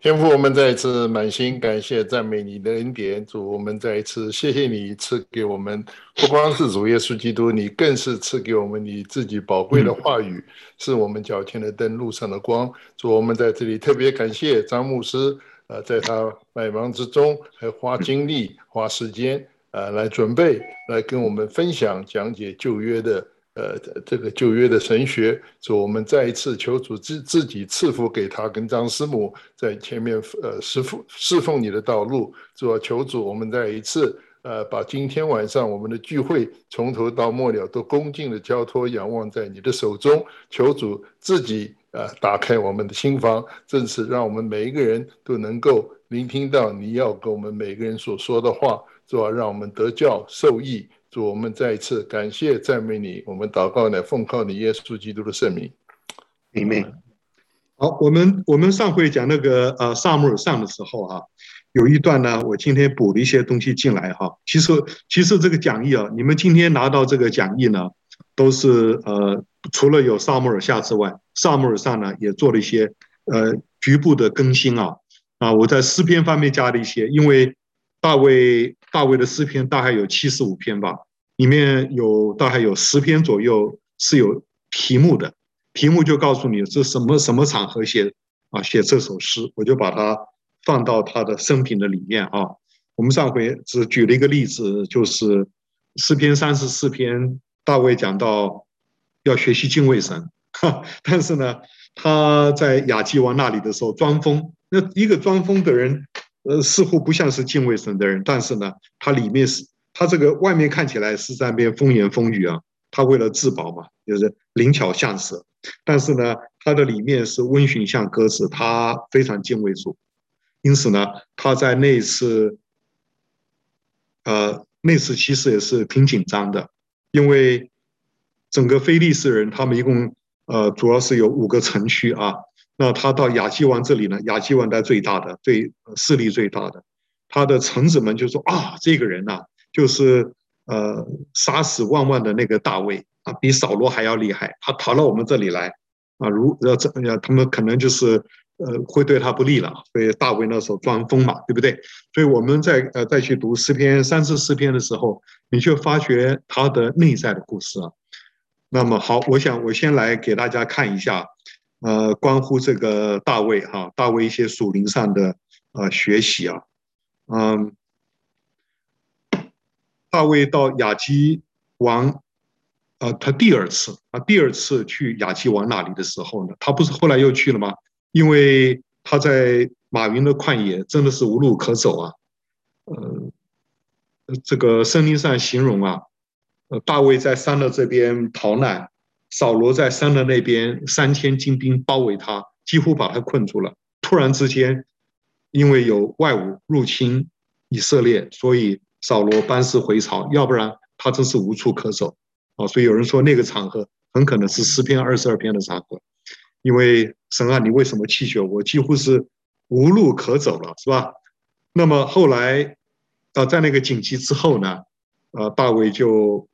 天父，我们再一次满心感谢赞美你的恩典，主，我们再一次谢谢你赐给我们，不光是主耶稣基督，你更是赐给我们你自己宝贵的话语，是我们脚前的灯，路上的光。主，我们在这里特别感谢张牧师，呃，在他百忙之中还花精力、花时间，呃，来准备，来跟我们分享讲解旧约的。呃，这个旧约的神学，主，我们再一次求主自自己赐福给他跟张师母在前面呃侍奉侍奉你的道路，主啊，求主，我们再一次呃把今天晚上我们的聚会从头到末了都恭敬的交托仰望在你的手中，求主自己呃打开我们的心房，正是让我们每一个人都能够聆听到你要跟我们每个人所说的话，主要，让我们得教受益。主，我们再一次感谢赞美你，我们祷告呢，奉靠你耶稣基督的圣名，阿门。好，我们我们上回讲那个呃撒母耳上的时候啊，有一段呢，我今天补了一些东西进来哈。其实其实这个讲义啊，你们今天拿到这个讲义呢，都是呃除了有撒母耳下之外，撒母耳上呢也做了一些呃局部的更新啊啊，我在诗篇方面加了一些，因为。大卫大卫的诗篇大概有七十五篇吧，里面有大概有十篇左右是有题目的，题目就告诉你这什么什么场合写啊写这首诗，我就把它放到他的生平的里面啊。我们上回只举了一个例子，就是诗篇三十四篇，大卫讲到要学习敬畏神，哈，但是呢，他在亚基王那里的时候装疯，那一个装疯的人。呃，似乎不像是敬畏神的人，但是呢，他里面是，他这个外面看起来是在那边风言风语啊，他为了自保嘛，就是灵巧像蛇，但是呢，他的里面是温驯像鸽子，他非常敬畏主，因此呢，他在那次，呃，那次其实也是挺紧张的，因为整个非利士人他们一共呃，主要是有五个城区啊。那他到亚基王这里呢？亚基王在最大的、最势力最大的，他的臣子们就说：“啊，这个人呐、就是呃杀死万万的那个大卫啊，比扫罗还要厉害。他逃到我们这里来啊，如要这样，他们可能就是呃会对他不利了。所以大卫那时候装疯嘛，对不对？所以我们在呃再去读诗篇三十四篇的时候，你就发觉他的内在的故事啊。那么好，我想我先来给大家看一下。”呃，关乎这个大卫哈，大卫一些属灵上的呃学习啊，嗯，大卫到亚基王，呃，他第二次啊，第二次去亚基王那里的时候呢，他不是后来又去了吗？因为他在马云的旷野真的是无路可走啊，呃，这个圣经上形容啊，呃，大卫在山的这边逃难。扫罗在山的那边，三千精兵包围他，几乎把他困住了。突然之间，因为有外侮入侵以色列，所以扫罗班师回朝，要不然他真是无处可走啊！所以有人说那个场合很可能是诗篇二十二篇的场合，因为神啊，你为什么弃绝我？几乎是无路可走了，是吧？那么后来，呃，在那个紧急之后呢，呃，大卫就。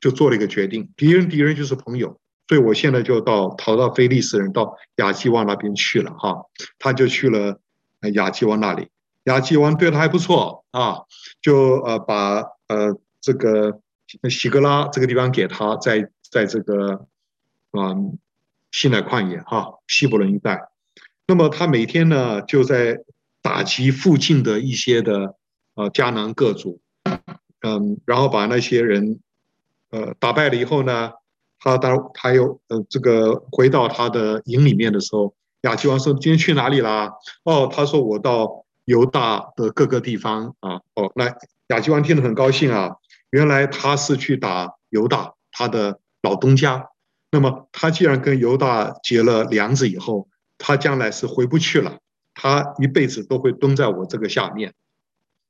就做了一个决定，敌人敌人就是朋友，所以我现在就到逃到非利士人到亚基王那边去了哈，他就去了亚基王那里，亚基王对他还不错啊，就呃把呃这个西格拉这个地方给他，在在这个嗯西乃旷野哈西伯伦一带，那么他每天呢就在打击附近的一些的呃迦南各族，嗯，然后把那些人。呃，打败了以后呢，他当他又呃这个回到他的营里面的时候，亚基王说：“今天去哪里啦？”哦，他说：“我到犹大的各个地方啊。”哦，那亚基王听得很高兴啊，原来他是去打犹大他的老东家。那么他既然跟犹大结了梁子以后，他将来是回不去了，他一辈子都会蹲在我这个下面。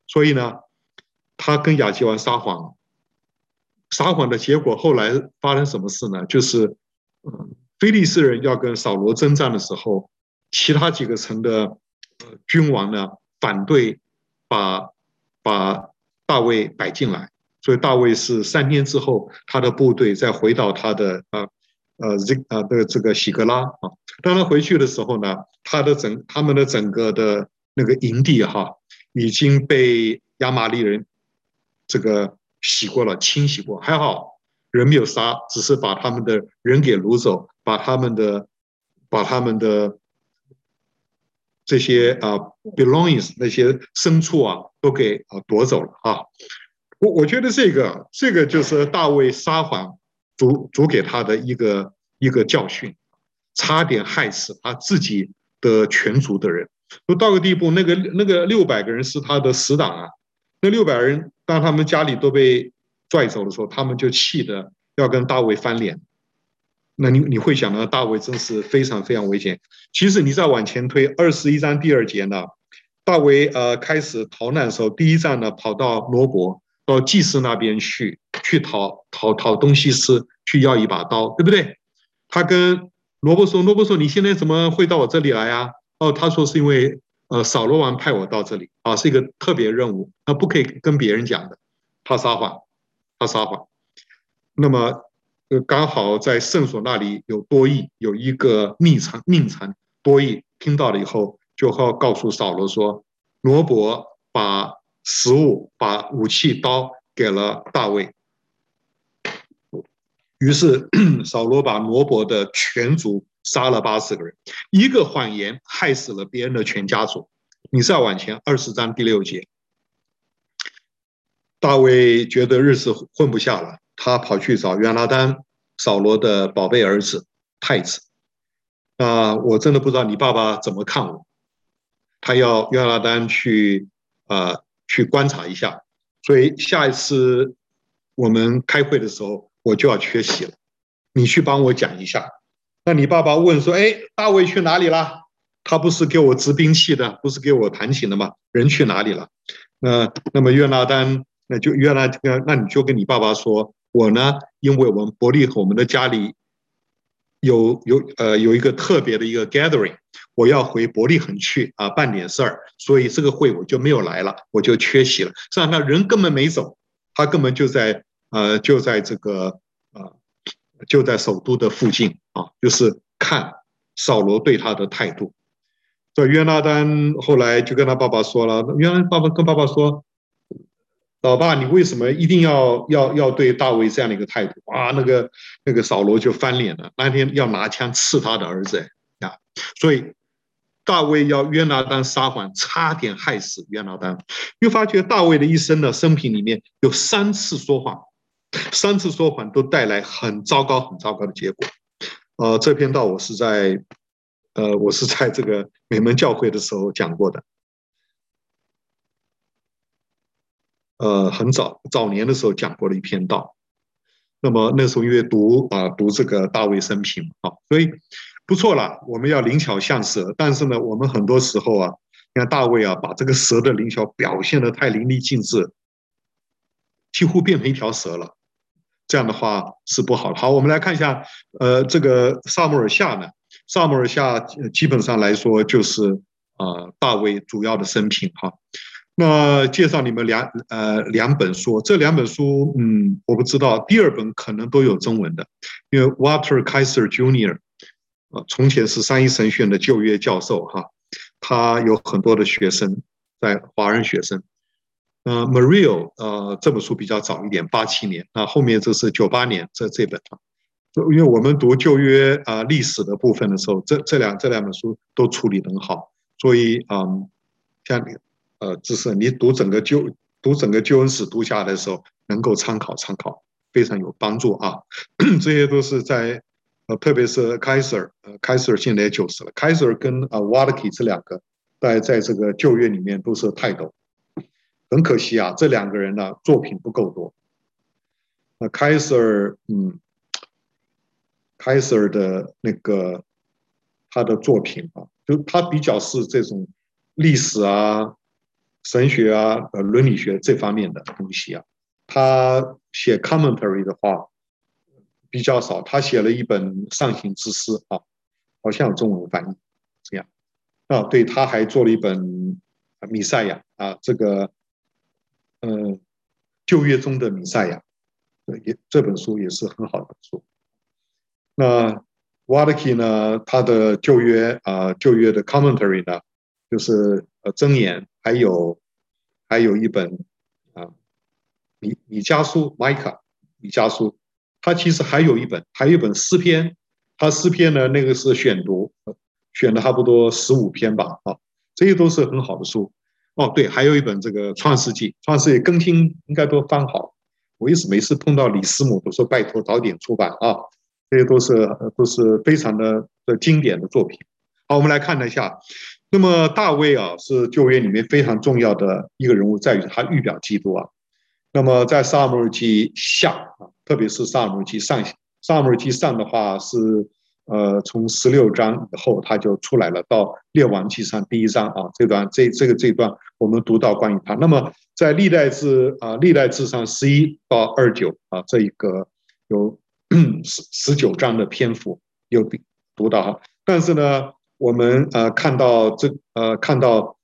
所以呢，他跟亚基王撒谎。撒谎的结果，后来发生什么事呢？就是，嗯，非利士人要跟扫罗征战的时候，其他几个城的君王呢反对把把大卫摆进来，所以大卫是三天之后，他的部队再回到他的啊呃这啊的这个喜格拉啊。当他回去的时候呢，他的整他们的整个的那个营地哈已经被亚玛力人这个洗过了，清洗过，还好人没有杀，只是把他们的人给掳走，把他们的把他们的这些啊 belongings 那些牲畜啊都给啊夺走了啊。我我觉得这个这个就是大卫撒谎主主给他的一个一个教训，差点害死他自己的全族的人。都到个地步，那个那个六百个人是他的死党啊。那六百人当他们家里都被拽走的时候，他们就气得要跟大卫翻脸。那你你会想到大卫真是非常非常危险。其实你再往前推二十一章第二节呢，大卫呃开始逃难的时候，第一站呢跑到罗伯。到祭司那边去，去讨讨讨东西吃，去要一把刀，对不对？他跟罗伯说：“罗伯说，你现在怎么会到我这里来呀？”哦，他说是因为呃扫罗王派我到这里啊，是一个特别任务，他不可以跟别人讲的。他撒谎，他撒谎。那么就刚好在圣所那里有多益，有一个密藏密藏多益听到了以后，就好告诉扫罗说：“罗伯把。”食物把武器刀给了大卫，于是扫罗把罗伯的全族杀了八十个人，一个谎言害死了别人的全家族。你再往前二十章第六节，大卫觉得日子混不下了，他跑去找约拿单，扫罗的宝贝儿子太子。啊，我真的不知道你爸爸怎么看我，他要约拿单去啊。去观察一下，所以下一次我们开会的时候，我就要缺席了。你去帮我讲一下。那你爸爸问说：“哎，大卫去哪里了？他不是给我执兵器的，不是给我弹琴的吗？人去哪里了？”那那么约拿单，那就约拿，那你就跟你爸爸说：“我呢，因为我们伯利和我们的家里有有呃有一个特别的一个 gathering。”我要回伯利恒去啊，办点事儿，所以这个会我就没有来了，我就缺席了。这样，他人根本没走，他根本就在呃，就在这个啊、呃，就在首都的附近啊，就是看扫罗对他的态度。这约拿单后来就跟他爸爸说了，约拿爸爸跟爸爸说：“老爸，你为什么一定要要要对大卫这样的一个态度？”啊，那个那个扫罗就翻脸了，那天要拿枪刺他的儿子呀，所以。大卫要约拿单撒谎，差点害死约拿单。又发觉大卫的一生的生平里面有三次说谎，三次说谎都带来很糟糕、很糟糕的结果。呃，这篇道我是在，呃，我是在这个美门教会的时候讲过的。呃，很早早年的时候讲过了一篇道。那么那时候因为读啊、读这个大卫生平啊，所以。不错了，我们要灵巧像蛇，但是呢，我们很多时候啊，你看大卫啊，把这个蛇的灵巧表现的太淋漓尽致，几乎变成一条蛇了，这样的话是不好。好，我们来看一下，呃，这个撒母耳下呢，撒母耳下基本上来说就是啊、大卫主要的生平哈。那介绍你们两呃两本书，这两本书，嗯，我不知道，第二本可能都有中文的，因为 Walter Kaiser Jr. 从前是三一神学院的旧约教授哈，他有很多的学生在华人学生。呃，Mario 呃这本书比较早一点，八七年，那后面这是九八年这这本啊，因为我们读旧约啊历史的部分的时候，这这两这两本书都处理得很好，所以嗯，像呃就是你读整个旧读整个救恩史读下来的时候，能够参考参考，非常有帮助啊，这些都是在。呃，特别是凯瑟尔，呃，凯瑟尔现在也九十了。凯瑟尔跟啊瓦勒基这两个，在在这个旧约里面都是泰斗。很可惜啊，这两个人呢作品不够多。那凯瑟尔，嗯，凯瑟尔的那个他的作品啊，就他比较是这种历史啊、神学啊、呃伦理学这方面的东西啊。他写 commentary 的话。比较少，他写了一本《上行之诗》啊，好像有中文翻译，这样啊，对，他还做了一本《弥赛亚》啊，这个，嗯，旧约中的弥赛亚，也这本书也是很好的书。那 w a d k i 呢，他的旧约啊旧约的 commentary 呢，就是呃箴言，还有还有一本啊米米迦书 Micah 米迦书，他其实还有一本还有一本诗篇，他诗篇呢那个是选读，选了差不多十五篇吧啊，这些都是很好的书。哦，对，还有一本这个《创世纪》，《创世纪》更新应该都翻好。我一直每次碰到李师母都说拜托早点出版啊，这些都是都是非常的的经典的作品。好，我们来看一下。那么大卫啊，是旧约里面非常重要的一个人物，在于他预表基督啊。那么在撒母耳记下啊，特别是撒母耳记上，撒母耳记上的话是。呃，从十六章以后，他就出来了。到列王记上第一章啊，这段这这个这段，我们读到关于他。那么在历代志啊，历代志上十一到二九啊，这一个有 十十九章的篇幅有读到哈。但是呢，我们呃看到这呃看到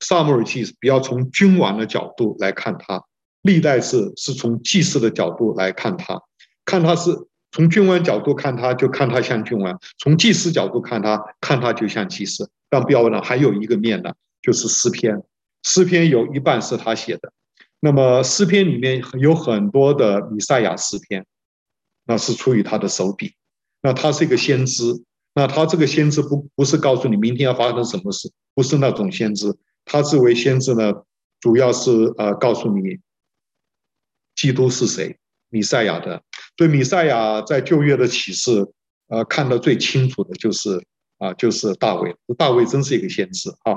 萨母尔记比较从君王的角度来看他，历代是是从祭司的角度来看他，看他是。从君王角度看他，就看他像君王；从祭司角度看他，看他就像祭司。但不要忘了，还有一个面呢，就是诗篇。诗篇有一半是他写的。那么诗篇里面有很多的弥赛亚诗篇，那是出于他的手笔。那他是一个先知。那他这个先知不不是告诉你明天要发生什么事，不是那种先知。他这位先知呢，主要是呃告诉你，基督是谁。弥赛亚的，对弥赛亚在旧约的启示，呃，看得最清楚的就是啊，就是大卫。大卫真是一个先知啊。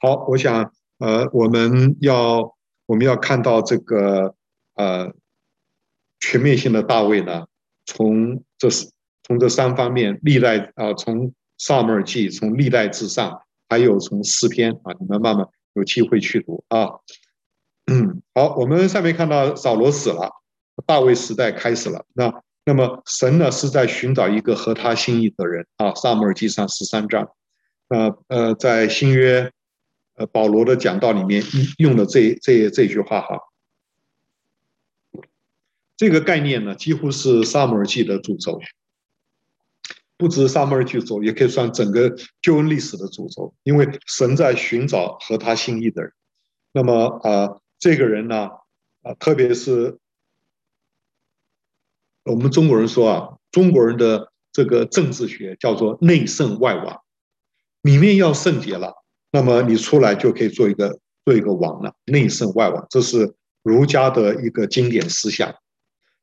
好，我想呃，我们要我们要看到这个呃全面性的大卫呢，从这是从这三方面，历代啊，从撒母耳记，从历代至上，还有从诗篇啊，你们慢慢有机会去读啊。嗯，好，我们上面看到扫罗死了。大卫时代开始了，那那么神呢是在寻找一个合他心意的人啊。撒母耳记上十三章，呃呃，在新约呃保罗的讲道里面用的这这这句话哈，这个概念呢几乎是撒母耳记的主轴，不只是撒母耳记主轴，也可以算整个救恩历史的主轴，因为神在寻找合他心意的人。那么啊、这个人呢啊、特别是。我们中国人说啊，中国人的这个政治学叫做内圣外王，里面要圣洁了，那么你出来就可以做一个做一个王了。内圣外王，这是儒家的一个经典思想。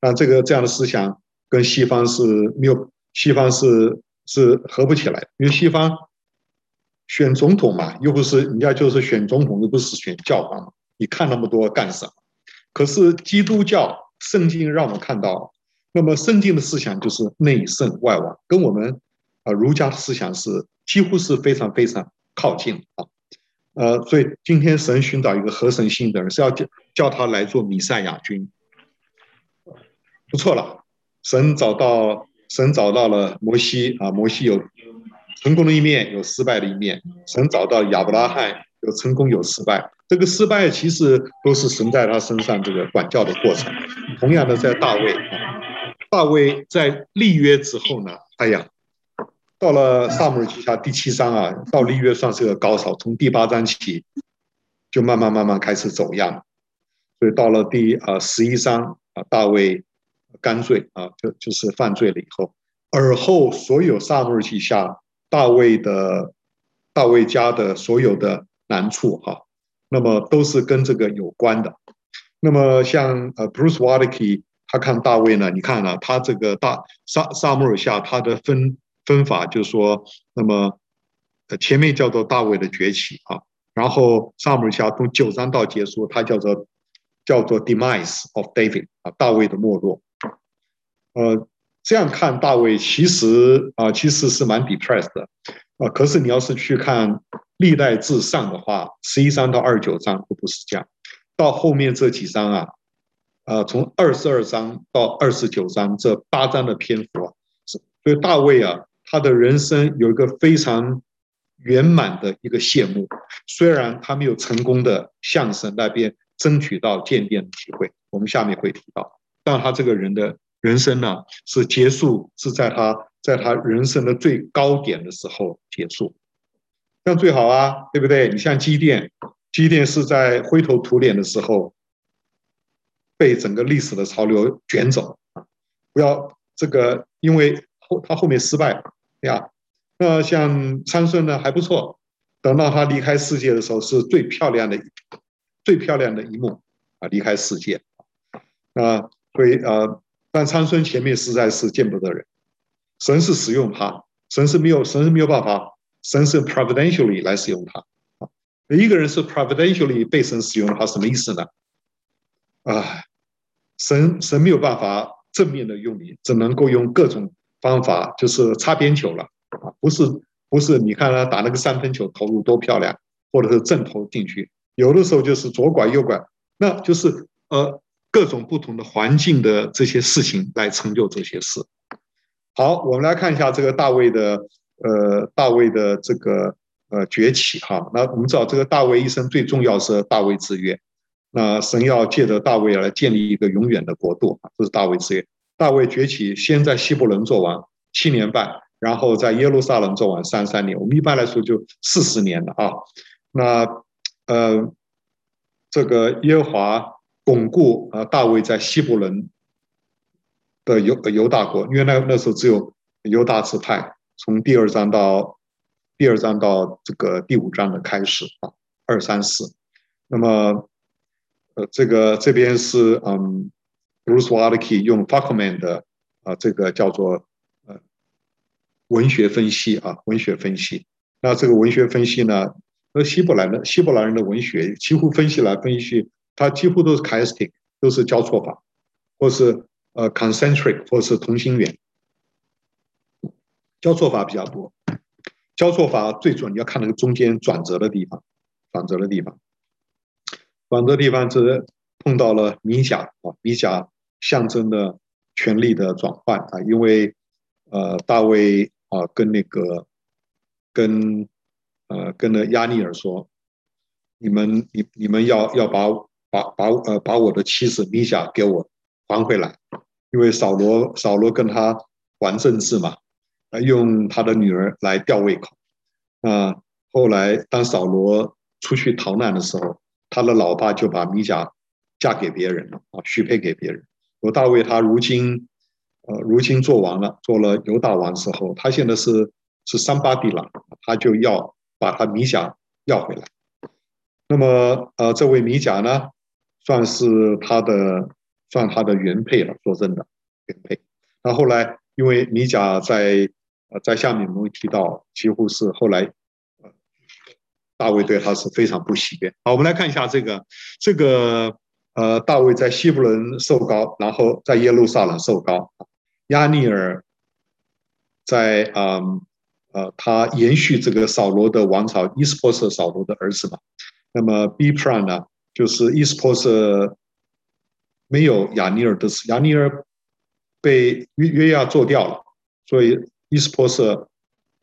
那这个这样的思想跟西方是没有，西方是是合不起来，因为西方选总统嘛，又不是人家就是选总统，又不是选教皇，你看那么多干什么？可是基督教圣经让我们看到。那么圣经的思想就是内圣外王，跟我们啊儒家的思想是几乎是非常非常靠近啊，呃，所以今天神寻找一个合神心的人，是要叫叫他来做弥赛亚君，不错了，神找到神找到了摩西啊，摩西有成功的一面，有失败的一面，神找到亚伯拉罕有成功有失败，这个失败其实都是神在他身上这个管教的过程，同样的在大卫。大卫在立约之后呢，哎呀，到了撒母耳记下第七章啊，到立约算是个高潮，从第八章起就慢慢慢慢开始走样，所以到了第啊十一章啊，大卫干罪啊，就就是犯罪了以后，而后所有撒母耳记下大卫的大卫家的所有的难处哈，那么都是跟这个有关的。那么像呃 Bruce Waltke 他看大卫呢，你看、啊、他这个大撒撒母耳下他的分分法，就是说，那么前面叫做大卫的崛起啊，然后撒母耳下从九章到结束，他叫做叫做 demise of David 啊，大卫的没落。呃，这样看大卫其实啊，其实是蛮 depressed 的啊。可是你要是去看历代志上的话，十一章到二十九章都不是这样，到后面这几章啊。呃，从二十二章到二十九章这八章的篇幅啊，所以大卫啊，他的人生有一个非常圆满的一个谢幕。虽然他没有成功的向神那边争取到建殿的机会，我们下面会提到，但他这个人的人生呢，是结束是在他在他人生的最高点的时候结束，这样最好啊，对不对？你像机电，机电是在灰头土脸的时候被整个历史的潮流卷走！不要这个，因为后他后面失败了呀。那像参顺呢，还不错。等到他离开世界的时候，是最漂亮的、最漂亮的一幕啊！离开世界啊，所以呃，但参孙前面实在是见不得人。神是使用他，神是没有，神是没有办法，神是 providentially 来使用他。啊，一个人是 providentially 被神使用的话，什么意思呢？啊，神神没有办法正面的用你，只能够用各种方法，就是擦边球了啊，不是不是，你看他打那个三分球投入多漂亮，或者是正投进去，有的时候就是左拐右拐，那就是呃各种不同的环境的这些事情来成就这些事。好，我们来看一下这个大卫的，呃，大卫的这个呃崛起哈。那我们知道，这个大卫一生最重要是大卫之约。那神要借着大卫来建立一个永远的国度啊，这是大卫之约。大卫崛起，先在希伯伦做王七年半，然后在耶路撒冷做王三三年。我们一般来说就四十年了啊。那呃，这个耶和华巩固啊大卫在希伯伦。的犹犹大国，因为那那时候只有犹大支派，从第二章到第二章到这个第五章的开始啊，二三四。那么，呃，这个这边是嗯，Bruce Waltke 用 Fakman 的啊，这个叫做呃文学分析啊，文学分析。那这个文学分析呢，那希伯来的希伯来人的文学几乎分析来分析，它几乎都是 chiastic，都是交错法，或是。呃，concentric 或是同心圆，交错法比较多。交错法最准，你要看那个中间转折的地方，转折的地方，转折地方是碰到了米甲啊，米甲象征的权力的转换啊，因为呃，大卫啊跟那个跟呃跟那亚尼尔说，你们你你们要要把把把呃把我的妻子米甲给我。还回来，因为扫罗扫罗跟他玩政治嘛，呃用他的女儿来吊胃口。啊，后来当扫罗出去逃难的时候，他的老爸就把米甲嫁给别人了啊，许配给别人。我大卫他如今呃如今做王了，做了犹大王之后，他现在是是三八地了，他就要把他米甲要回来。那么呃，这位米甲呢，算是他的。算他的原配了，说真的，原配。那后来，因为米甲在呃在下面我们会提到，几乎是后来，大卫对他是非常不喜悦。好，我们来看一下这个这个呃，大卫在希伯伦受膏，然后在耶路撒冷受膏。亚尼尔在嗯呃，他延续这个扫罗的王朝，伊斯波瑟扫罗的儿子嘛。那么 B p r a n 呢，就是伊斯波瑟。没有亚尼尔的事，亚尼尔被约约押做掉了，所以伊斯波瑟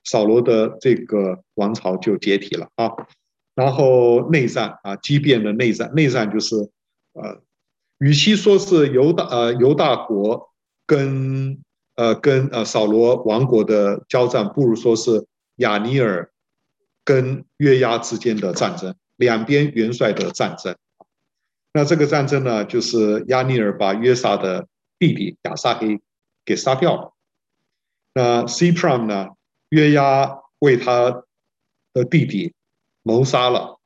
扫罗的这个王朝就解体了啊。然后内战啊，激变的内战，内战就是呃，与其说是犹大呃犹大国跟呃跟呃扫罗王国的交战，不如说是亚尼尔跟约押之间的战争，两边元帅的战争。那这个战争呢，就是押尼尔把约撒的弟弟亚撒黑给杀掉了。那 c prom 呢，约押为他的弟弟谋杀了，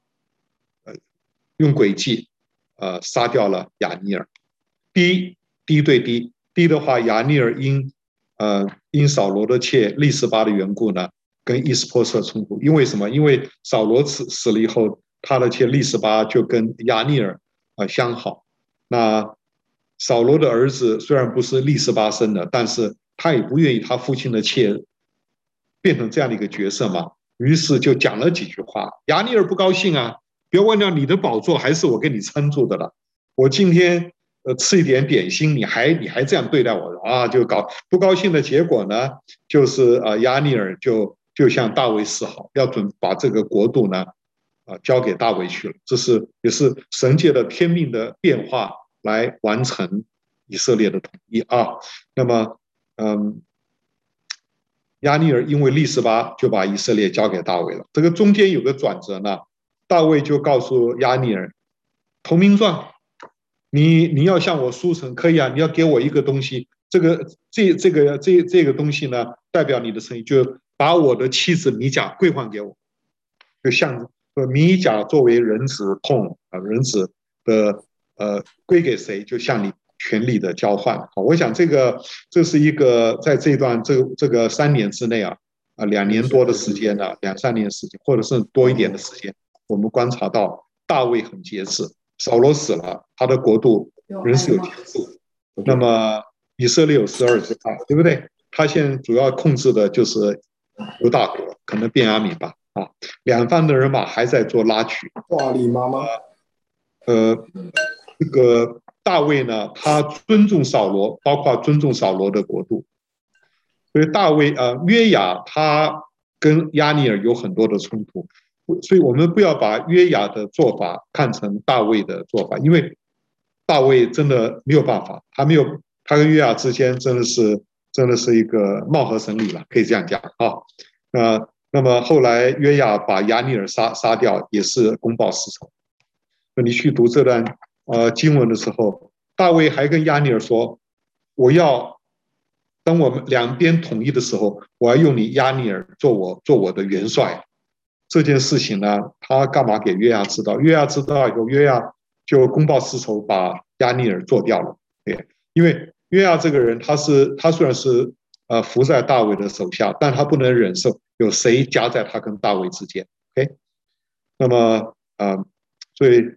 呃，用诡计，呃，杀掉了亚尼珥。滴滴对滴滴的话，亚尼尔因呃因扫罗的妾利斯巴的缘故呢，跟伊斯波瑟冲突。因为什么？因为扫罗死死了以后，他的妾利斯巴就跟亚尼尔。相好。那扫罗的儿子虽然不是利斯巴生的，但是他也不愿意他父亲的妾变成这样的一个角色嘛。于是就讲了几句话。亚尼尔不高兴啊，别忘了你的宝座还是我给你撑住的了。我今天呃吃一点点心，你还你还这样对待我啊？就搞不高兴的结果呢，就是啊，亚尼尔就就向大卫示好，要准把这个国度呢。啊，交给大卫去了，这是也是神界的天命的变化，来完成以色列的统一啊。那么，嗯，押尼尔因为利斯巴就把以色列交给大卫了。这个中间有个转折呢，大卫就告诉押尼珥，投名状，你你要向我书城可以啊，你要给我一个东西，这个这这个这这个东西呢，代表你的诚意，就把我的妻子米甲归还给我，就像像米甲作为人子控啊，人子的呃归给谁，就向你。权力的交换，好，我想这个这是一个在这段这这个三年之内啊啊两年多的时间呢，两三年时间，或者是多一点的时间，我们观察到大卫很节制，扫罗死了，他的国度仍是有节制。那么以色列有十二支派，对不对？他现在主要控制的就是犹大国，可能便雅悯吧，啊，两方的人马还在做拉锯。哇，你妈妈，呃，这个。大卫呢，他尊重扫罗，包括尊重扫罗的国度。所以大卫呃，约雅他跟亚尼尔有很多的冲突，所以我们不要把约雅的做法看成大卫的做法，因为大卫真的没有办法，他没有他跟约雅之间真的是真的是一个貌合神离了，可以这样讲啊。那那么后来约雅把亚尼尔杀杀掉，也是公报私仇。那你去读这段。呃，经文的时候，大卫还跟亚尼尔说：“我要当我们两边统一的时候，我要用你亚尼尔做我做我的元帅。”这件事情呢，他干嘛给约押知道？约押知道以后，约押就公报私仇，把亚尼尔做掉了。对，因为约押这个人，他是他虽然是呃服在大卫的手下，但他不能忍受有谁夹在他跟大卫之间。OK，那么啊、所以。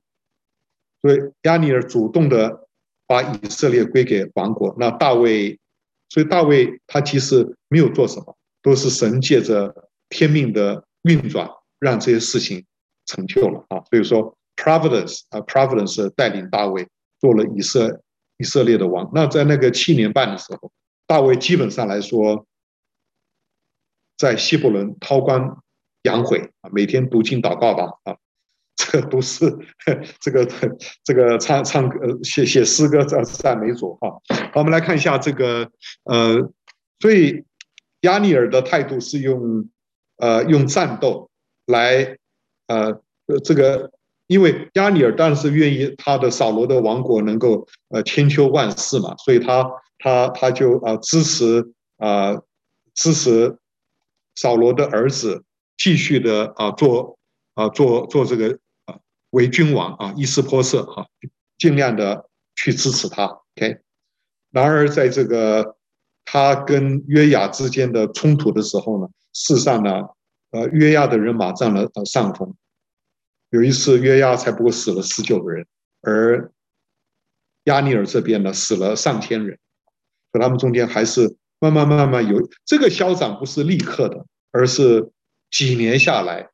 所以押尼尔主动的把以色列归给王国，那大卫，所以大卫他其实没有做什么，都是神借着天命的运转，让这些事情成就了啊。所以说，Providence 啊，Providence 带领大卫做了以色以色列的王。那在那个七年半的时候，大卫基本上来说，在希伯伦韬光养晦啊，每天读经祷告吧啊。这个都是这个这个唱唱歌写写诗歌这赞美主哈。好，我们来看一下这个呃，所以押尼尔的态度是用呃用战斗来呃这个，因为亚尼尔当然是愿意他的扫罗的王国能够呃千秋万世嘛，所以他他他就啊支持啊支持扫罗的儿子继续的啊做啊做做这个啊。为君王啊，伊施波设哈，尽量的去支持他。OK，然而在这个他跟约雅之间的冲突的时候呢，事实上呢，呃，约雅的人马占了呃上风。有一次约雅才不过死了十九个人，而亚尼尔这边呢死了上千人，可他们中间还是慢慢慢慢有这个消长，不是立刻的，而是几年下来，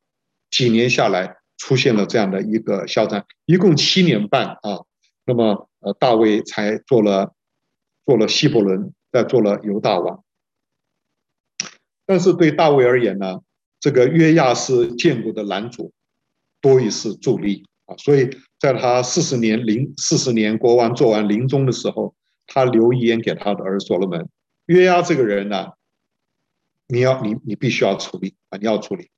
几年下来。出现了这样的一个消长，一共七年半啊，那么呃，大卫才做了做了希伯伦，再做了犹大王。但是对大卫而言呢，这个约亚是建国的拦阻，多一是助力啊，所以在他四十年临四十年国王做完临终的时候，他留遗言给他的儿子所罗门：约押这个人呢，你要你你必须要处理啊，你要处理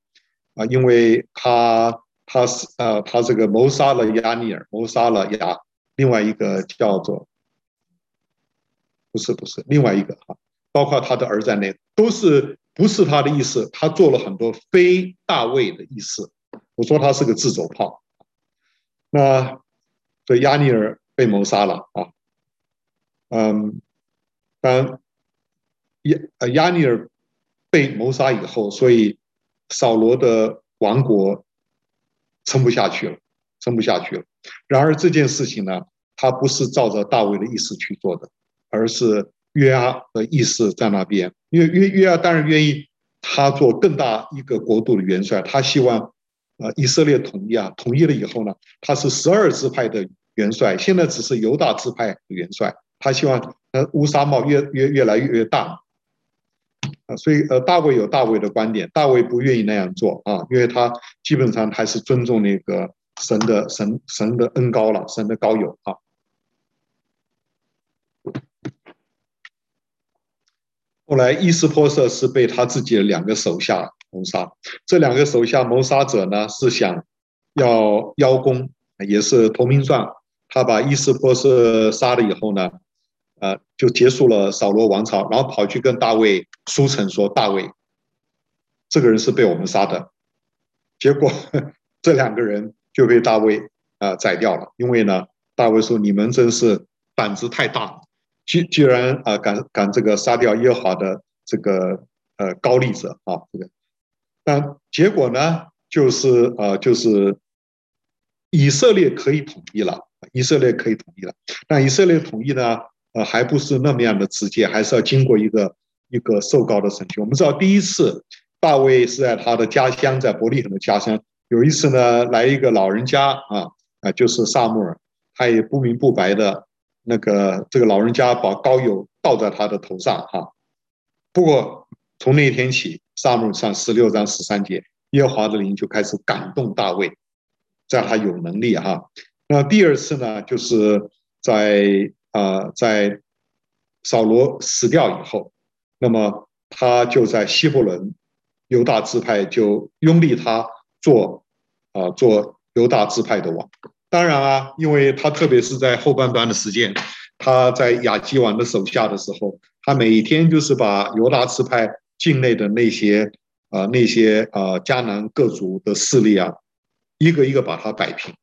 啊，因为他。他是呃，他这个谋杀了亚尼尔，谋杀了亚，另外一个叫做，不是不是另外一个哈，包括他的儿在内，都是不是他的意思，他做了很多非大卫的意思。我说他是个自走炮。那这亚尼尔被谋杀了啊，嗯，当亚呃亚尼尔被谋杀以后，所以扫罗的王国。撑不下去了，撑不下去了。然而这件事情呢，他不是照着大卫的意思去做的，而是约押的意思在那边。因为约约押当然愿意他做更大一个国度的元帅，他希望呃以色列统一啊，统一了以后呢，他是十二支派的元帅，现在只是犹大支派的元帅，他希望呃乌纱帽越越越来越越大。啊，所以呃，大卫有大卫的观点，大卫不愿意那样做啊，因为他基本上还是尊重那个神的神神的恩高了，神的高友啊。后来伊斯波瑟是被他自己的两个手下谋杀，这两个手下谋杀者呢是想要邀功，也是投名状。他把伊斯波瑟杀了以后呢，呃，就结束了扫罗王朝，然后跑去跟大卫书城说：“大卫，这个人是被我们杀的。”结果这两个人就被大卫啊、宰掉了，因为呢，大卫说：“你们真是胆子太大了，居居然啊、敢敢这个杀掉耶和华的这个呃高丽者啊这个。”但结果呢，就是呃就是以色列可以统一了。以色列可以统一了，但以色列统一呢，呃，还不是那么样的直接，还是要经过一个一个受膏的程序。我们知道，第一次大卫是在他的家乡，在伯利恒的家乡。有一次呢，来一个老人家啊啊，就是撒母耳，他也不明不白的，那个这个老人家把膏油倒在他的头上哈。不过从那天起，撒母耳上十六章十三节，耶和华的灵就开始感动大卫，在他有能力哈。那第二次呢，就是在啊、在扫罗死掉以后，那么他就在希伯伦犹大支派就拥立他做啊、做犹大支派的王。当然啊，因为他特别是在后半段的时间，他在亚基王的手下的时候，他每天就是把犹大支派境内的那些啊、那些啊迦南各族的势力啊，一个一个把他摆平。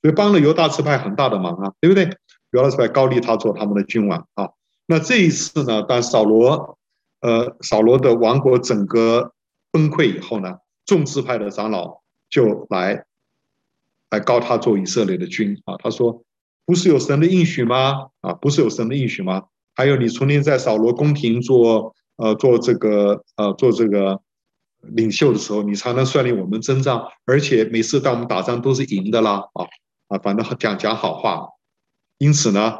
所以帮了犹大支派很大的忙啊，对不对？犹大支派高利他做他们的君王啊。那这一次呢，当扫罗，呃，扫罗的王国整个崩溃以后呢，众支派的长老就来来膏他做以色列的君啊。他说：“不是有神的应许吗？啊，不是有神的应许吗？还有你曾经在扫罗宫廷做呃做这个呃做这个。”领袖的时候，你常常率领我们征战，而且每次当我们打仗都是赢的啦，啊啊，反正讲讲好话。因此呢，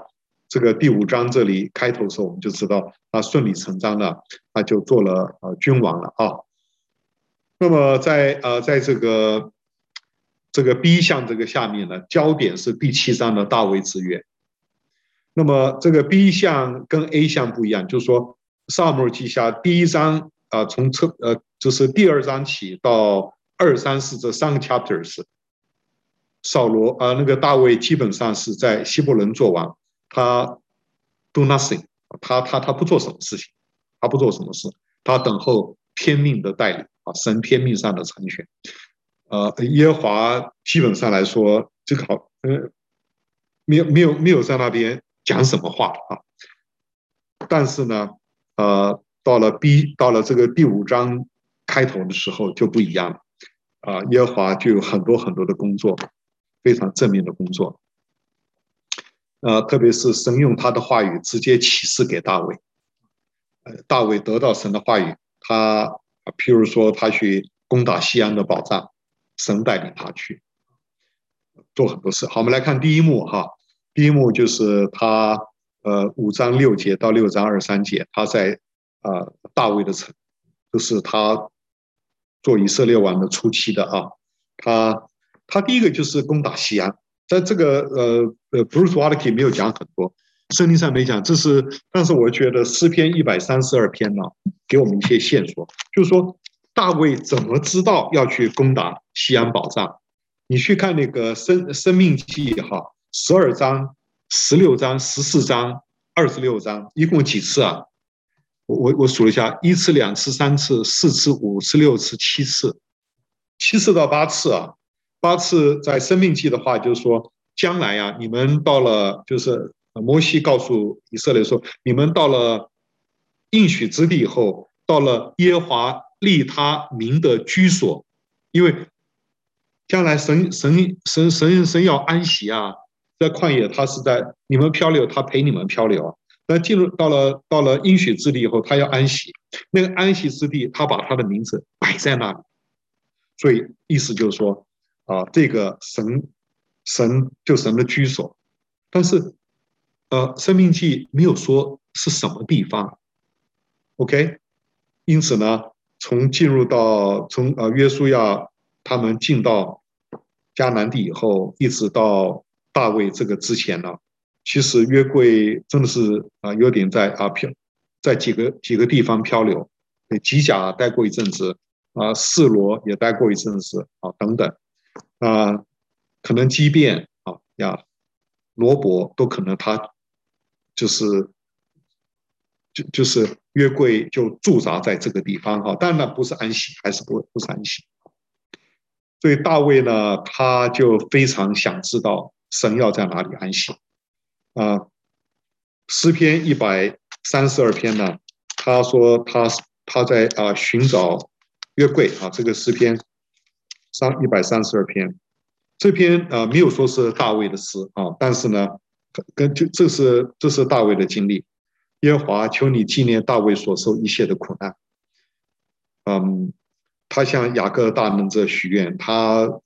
这个第五章这里开头的时候，我们就知道他顺理成章的，他就做了呃君王了啊。那么在呃在这个这个 B 项这个下面呢，焦点是第七章的大卫之约。那么这个 B 项跟 A 项不一样，就是说撒母耳记下第一章啊，从侧呃。就是第二章起到二三四这三个 chapters，扫罗啊，那个大卫基本上是在希伯伦做王，他 do nothing，他他他不做什么事情，他不做什么事，他等候天命的带领啊，神天命上的成全。呃，耶和华基本上来说，这个好，呃，没有没有没有在那边讲什么话啊，但是呢，呃，到了 B 到了这个第五章。开头的时候就不一样了，啊，耶和华就有很多很多的工作，非常正面的工作，呃，特别是神用他的话语直接启示给大卫，呃，大卫得到神的话语，他譬如说他去攻打西安的宝藏，神带领他去做很多事。好，我们来看第一幕哈，第一幕就是他呃五章六节到六章二三节，他在呃大卫的城，就是他。做以色列王的初期的啊，他他第一个就是攻打西安，在这个呃呃，Bruce Waltke 没有讲很多，圣经上没讲，这是但是我觉得诗篇一百三十二篇呢，给我们一些线索，就是说大卫怎么知道要去攻打西安宝藏？你去看那个生生命记哈，十二章、十六章、十四章、二十六章，一共几次啊？我我我数了一下，一次、两次、三次、四次、五次、六次、七次，七次到八次啊，八次在生命记的话，就是说将来呀、啊，你们到了，就是摩西告诉以色列说，你们到了应许之地以后，到了耶华立他名的居所，因为将来神神神神神要安息啊，在旷野他是在你们漂流，他陪你们漂流啊。那进入到了到了应许之地以后，他要安息。那个安息之地，他把他的名字摆在那里，所以意思就是说，啊，这个神神就神的居所。但是，呃，生命记没有说是什么地方。OK，因此呢，从进入到从呃约书亚他们进到迦南地以后，一直到大卫这个之前呢。其实约柜真的是啊，有点在啊漂在几个几个地方漂流，对，吉甲待过一阵子，啊，示罗也待过一阵子，啊，等等，啊，可能基遍啊呀，罗伯都可能他就是就就是约柜就驻扎在这个地方哈，当然不是安息，还是不不是安息。所以大卫呢，他就非常想知道神要在哪里安息啊。诗篇一百三十二篇呢，他说他他在啊寻找约柜啊，这个诗篇三一百三十二篇，这篇啊没有说是大卫的诗啊，但是呢，跟就这是这是大卫的经历。耶和华，求你纪念大卫所受一切的苦难。嗯。他向雅各大能者许愿，他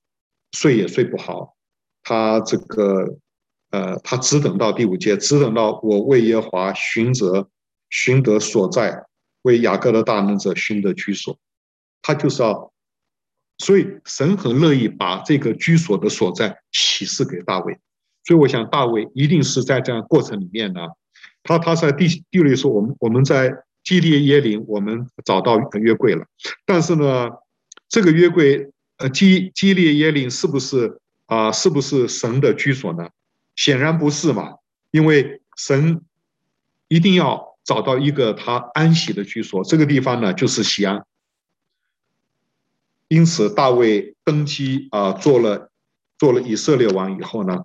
睡也睡不好，他这个呃，他只等到第五节，只等到我为耶和华寻得寻得所在，为雅各的大能者寻得居所，他就是要，所以神很乐意把这个居所的所在启示给大卫，所以我想大卫一定是在这样过程里面呢，他他在第第六说，我们我们在。基列耶林，我们找到约柜了，但是呢，这个约柜，呃，基基列耶林是不是啊、是不是神的居所呢？显然不是嘛，因为神一定要找到一个他安息的居所，这个地方呢就是西安。因此，大卫登基啊、做了做了以色列王以后呢，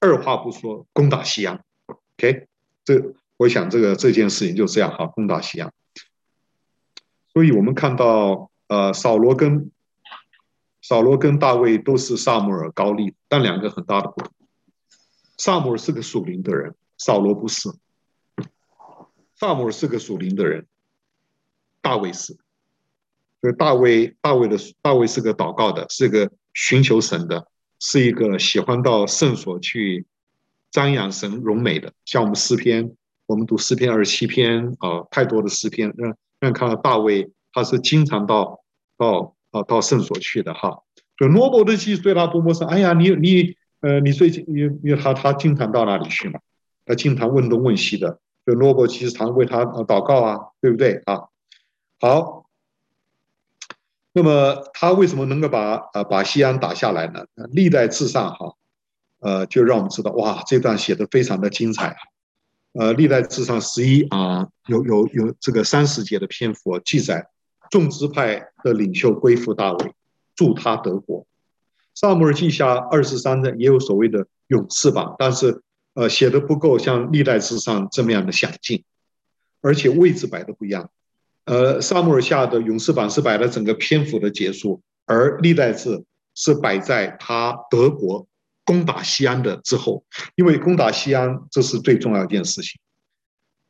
二话不说攻打西安。OK，这。我想这个这件事情就这样哈，攻打西安。所以我们看到，呃，扫罗跟扫罗跟大卫都是撒母耳膏立，但两个很大的不同。撒母耳是个属灵的人，扫罗不是。撒母耳是个属灵的人，大卫是。所以大卫大卫的大卫是个祷告的，是个寻求神的，是一个喜欢到圣所去瞻仰神荣美的，像我们诗篇。我们读诗篇二十七篇啊，太多的诗篇，让让看到大卫他是经常到到啊到圣所去的哈。就罗伯的妻对他多么说。哎呀，你你呃，你最近你你他他经常到那里去嘛，他经常问东问西的。就罗伯其实常为他祷告啊，对不对啊？好，那么他为什么能够把啊把西安打下来呢？历代志上哈，呃，就让我们知道哇，这段写的非常的精彩。呃，历代志上十一啊，有有有这个三十节的篇幅记载，众支派的领袖归附大卫，助他得国。撒母耳记下二十三章也有所谓的勇士榜，但是呃写的不够像历代志上这么样的详尽，而且位置摆的不一样。呃，萨母尔下的勇士榜是摆在整个篇幅的结束，而历代志是摆在他德国。攻打西安的之后，因为攻打西安这是最重要一件事情。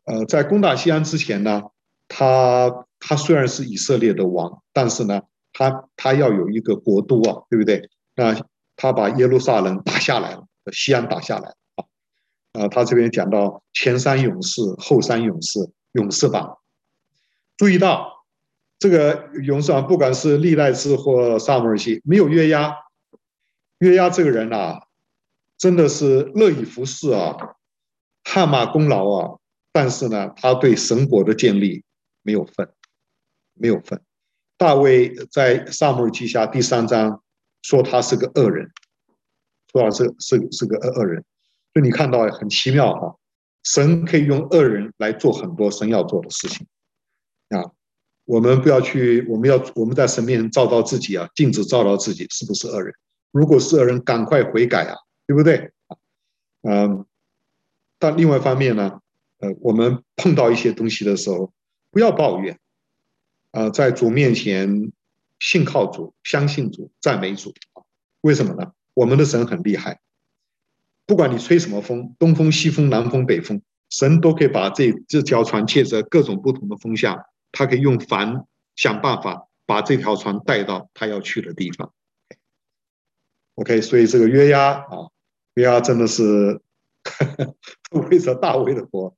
呃，在攻打西安之前呢，他他虽然是以色列的王，但是呢，他他要有一个国都啊，对不对？那他把耶路撒冷打下来了，西安打下来啊。啊，他这边讲到前三勇士，后三勇士，勇士榜。注意到这个勇士榜，不管是历代志或撒母耳记，没有约押。约押这个人啊，真的是乐以服侍啊，汗马功劳啊，但是呢，他对神国的建立没有份，没有份。大卫在撒母耳记下第三章说他是个恶人，说他是是是个恶恶人，所以你看到很奇妙哈，神可以用恶人来做很多神要做的事情啊。我们不要去，我们要我们在神面前照照自己啊，镜子照照自己是不是恶人？如果是恶人，赶快悔改啊，对不对？嗯，但另外一方面呢，呃，我们碰到一些东西的时候，不要抱怨，啊，在主面前信靠主，相信主，赞美主。为什么呢？我们的神很厉害，不管你吹什么风，东风、西风、南风、北风，神都可以把这这条船借着各种不同的风向，他可以用帆想办法把这条船带到他要去的地方。OK，所以这个约押啊，约押真的是 为着大卫的国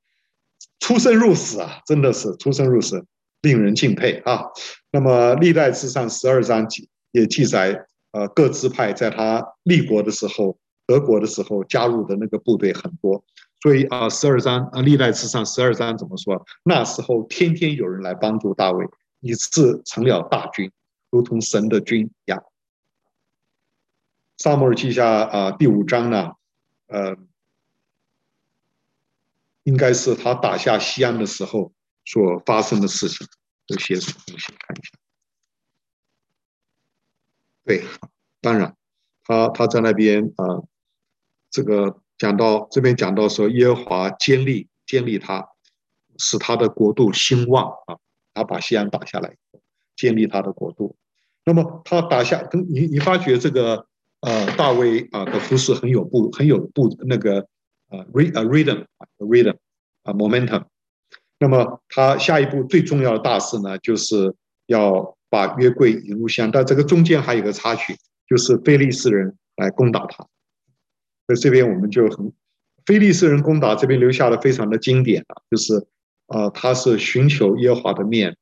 出生入死啊，真的是出生入死，令人敬佩啊。那么历代志上十二章记也记载，呃，各支派在他立国的时候、得国的时候加入的那个部队很多，所以啊，十二章啊，历代之上十二章怎么说？那时候天天有人来帮助大卫，以致成了大军，如同神的军一样。撒母耳记下啊第五章呢，呃，应该是他打下西安的时候所发生的事情，有些什么东西？看一下。对，当然，他他在那边啊、这个讲到这边讲到说，耶和华坚立坚立他，使他的国度兴旺啊，他把西安打下来，建立他的国度。那么他打下，跟你你发觉这个。呃，大卫啊的服饰很有步，很有步那个呃 rhythm 啊 rhythm 啊 momentum。那么他下一步最重要的大事呢，就是要把约柜引入乡。但这个中间还有个插曲，就是非利士人来攻打他。所以这边我们就很，非利士人攻打这边留下的非常的经典啊，就是啊，他是寻求耶和华的面，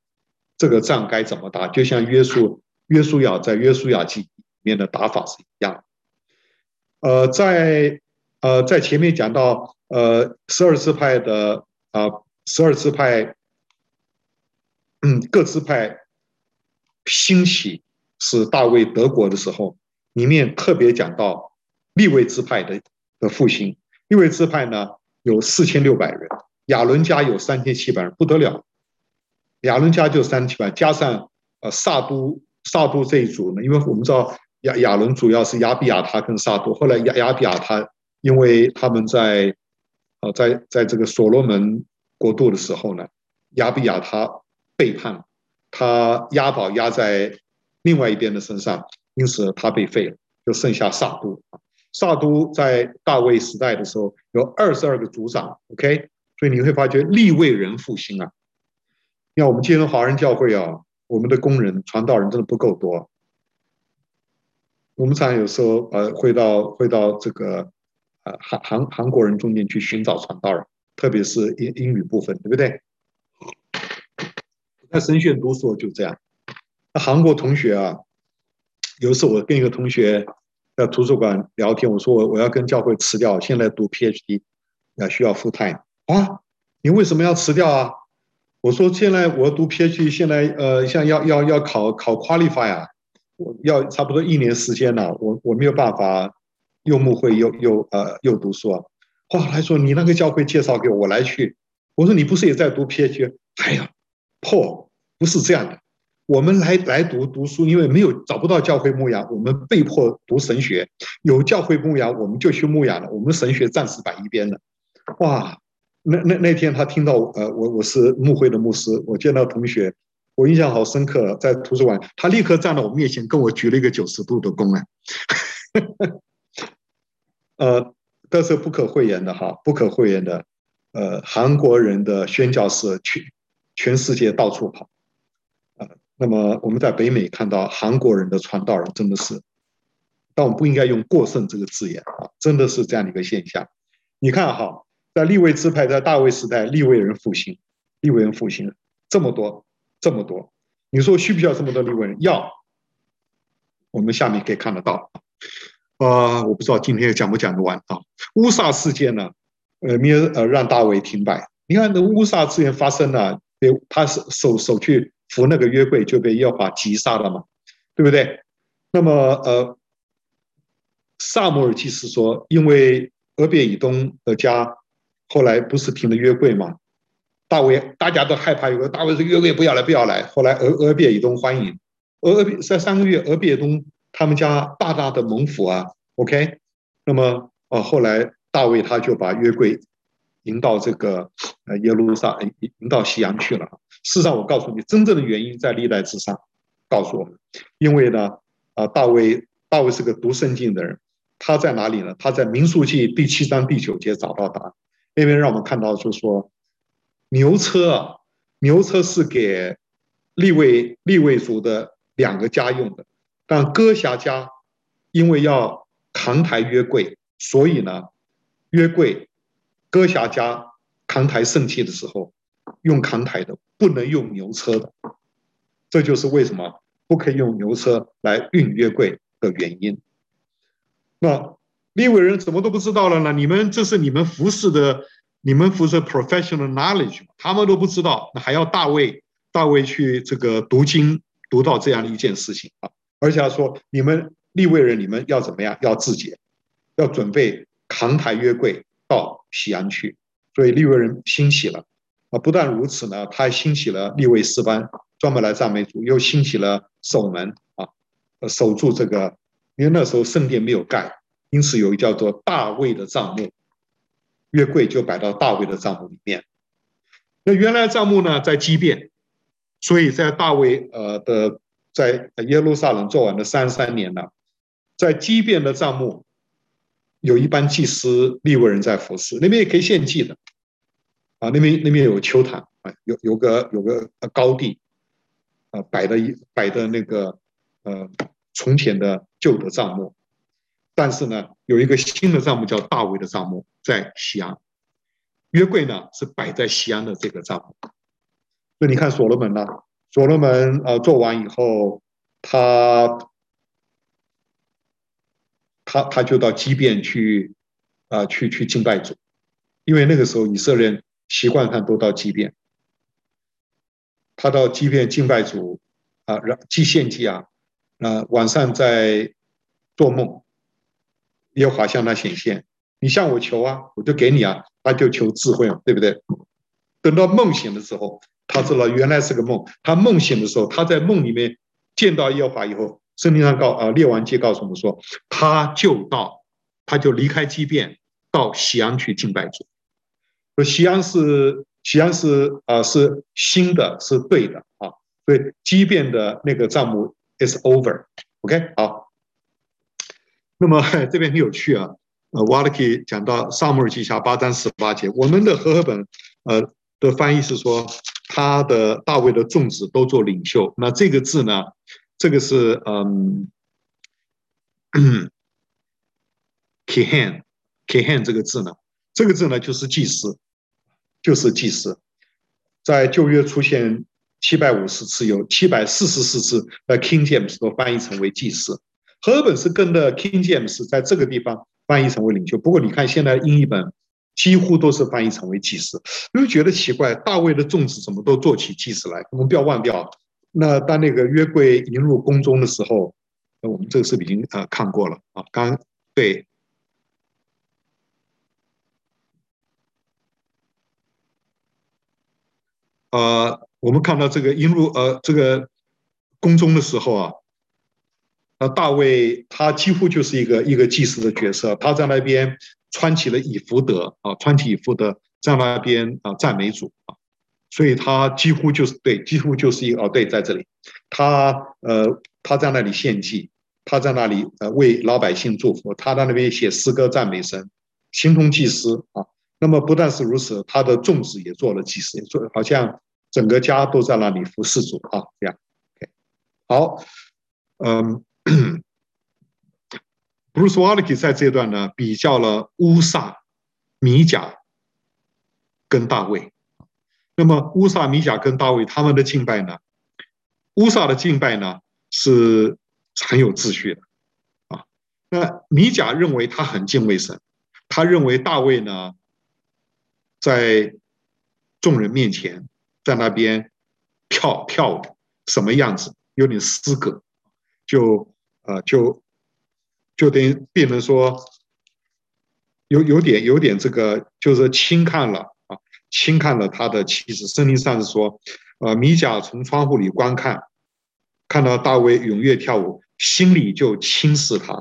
这个仗该怎么打？就像约书约书亚在约书亚记里。面的打法是一样，呃，在呃在前面讲到呃十二支派的啊十二支派，嗯各支派兴起是大卫得国的时候，里面特别讲到利未支派的的复兴，利未支派呢有四千六百人，亚伦家有三千七百人，不得了，亚伦家就三千七百，加上呃撒督撒督这一组呢，因为我们知道。亚亚伦主要是亚比亚他跟撒督，后来亚亚比亚他，因为他们在，呃，在在这个所罗门国度的时候呢，亚比亚他背叛，他押宝押在另外一边的身上，因此他被废了，就剩下撒督。撒都在大卫时代的时候有二十二个族长，OK，所以你会发觉利为人复兴啊。像我们今天华人教会啊，我们的工人传道人真的不够多。我们常有时候呃会到会到这个呃韩韩韩国人中间去寻找传道人，特别是英英语部分，对不对？在神学读书就这样。那韩国同学啊，有一次我跟一个同学在图书馆聊天，我说我我要跟教会辞掉，现在读 PhD 要需要 full time 啊，你为什么要辞掉啊？我说现在我读 PhD，现在呃像要要要考考 qualify 啊。我要差不多一年时间了，我我没有办法又牧会又又呃又读书啊。后来说你那个教会介绍给我，我来去。我说你不是也在读 PhD？哎呀破不是这样的。我们来来读读书，因为没有找不到教会牧养，我们被迫读神学。有教会牧养，我们就去牧养了。我们神学暂时摆一边了。哇，那那那天他听到呃我我是牧会的牧师，我见到同学。我印象好深刻，在图书馆，他立刻站到我面前，跟我鞠了一个九十度的躬啊。呃，这是不可讳言的哈，不可讳言的。呃，韩国人的宣教士全全世界到处跑。那么我们在北美看到韩国人的传道人真的是，但我们不应该用过剩这个字眼啊，真的是这样的一个现象。你看哈，在利未支派，在大卫时代，利未人复兴，利未人复兴这么多。这么多，你说需不需要这么多利未人？要，我们下面可以看得到。啊、呃，我不知道今天讲不讲得完啊？乌撒事件呢？呃，没有呃让大卫停摆。你看，那乌撒事件发生了，他手手手去扶那个约柜，就被耶和华击杀了嘛，对不对？那么呃，撒母耳祭司说，因为俄别以东的家后来不是停了约柜吗？大卫，大家都害怕，有个大卫说约柜不要来，不要来。后来俄俄别以东欢迎，俄俄在三个月，俄别以东他们家大大的蒙福啊。OK，那么呃后来大卫他就把约柜迎到这个呃耶路撒冷，迎到西洋去了。事实上，我告诉你，真正的原因在历代之上告诉我们，因为呢啊大卫大卫是个读圣经的人，他在哪里呢？他在民数记第七章第九节找到答案，那边让我们看到就是说。牛车啊，牛车是给利未利未族的两个家用的，但哥辖家因为要扛抬约柜，所以呢，约柜哥辖家扛抬圣器的时候用扛抬的，不能用牛车的，这就是为什么不可以用牛车来运约柜的原因。那利未人怎么都不知道了呢？你们这是你们服侍的，你们服侍 professional knowledge，他们都不知道，那还要大卫大卫去这个读经读到这样的一件事情啊！而且他说，你们利未人，你们要怎么样？要自洁，要准备扛抬约柜到西安去。所以利未人欣喜了啊！不但如此呢，他还兴起了利未诗班，专门来赞美主，又兴起了守门啊，守住这个，因为那时候圣殿没有盖，因此有一个叫做大卫的帐幕，约柜就摆到大卫的帐幕里面。那原来帐幕呢，在基遍，所以在大卫呃的在耶路撒冷做完了三十三年了，在基遍的帐幕。有一班祭司利未人在服侍，那边也可以献祭的，啊，那边那边有丘坛啊，有有个有个呃高地，啊，摆的一摆的那个呃从前的旧的帐幕，但是呢，有一个新的帐幕叫大卫的帐幕在西安，约柜呢是摆在西安的这个帐幕，所以你看所罗门呢，所罗门呃做完以后，他。他他就到基遍去，啊，去去敬拜主，因为那个时候以色列习惯上都到基遍。他到基遍敬拜主，啊，然祭献祭啊，啊，晚上在做梦，耶华向他显现，你向我求啊，我就给你啊，他就求智慧嘛，对不对？等到梦醒的时候，他知道原来是个梦。他梦醒的时候，他在梦里面见到耶华以后。圣经上告啊，列王记告诉我们说，他就到，他就离开基变，到西安去敬拜主。说西安是西安是啊，是新的，是对的啊。所以基变的那个账目 is over，OK，好。那么 这边很有趣啊，呃，瓦勒基讲到撒母耳记下八章十八节，我们的和合本呃的翻译是说，他的大卫的众子都做领袖。那这个字呢？这个是嗯，kehan，kehan 这个字呢，这个字呢就是祭司，就是祭司，在旧约出现七百五十次，有七百四十四次，在 King James 都翻译成为祭司，和合本是跟的 King James 在这个地方翻译成为领袖。不过你看现在英译本几乎都是翻译成为祭司，你会觉得奇怪，大卫的众子怎么都做起祭司来？我们不要忘掉。那当那个约柜引入宫中的时候，那我们这个视频啊看过了啊，刚对，呃，我们看到这个迎入呃这个宫中的时候啊，那大卫他几乎就是一个一个祭司的角色，他在那边穿起了以弗得啊，穿起以弗得在那边啊赞美主啊。所以他几乎就是对，几乎就是一个哦，对，在这里，他呃，他在那里献祭，他在那里呃为老百姓祝福，他在那边写诗歌赞美神，形同祭司啊。那么不但是如此，他的众子也做了几十年做好像整个家都在那里服侍主啊，这样。OK，好，嗯，Bruce Waltke 在这段呢比较了乌撒、米甲跟大卫。那么乌撒、米甲跟大卫他们的敬拜呢？乌撒的敬拜呢是很有秩序的啊。那米甲认为他很敬畏神，他认为大卫呢在众人面前在那边跳跳舞什么样子，有点失格，就呃就就等于变成说有有点有点这个就是轻看了啊。轻看了他的妻子，圣经上是说，呃，米甲从窗户里观看，看到大卫踊跃跳舞，心里就轻视他，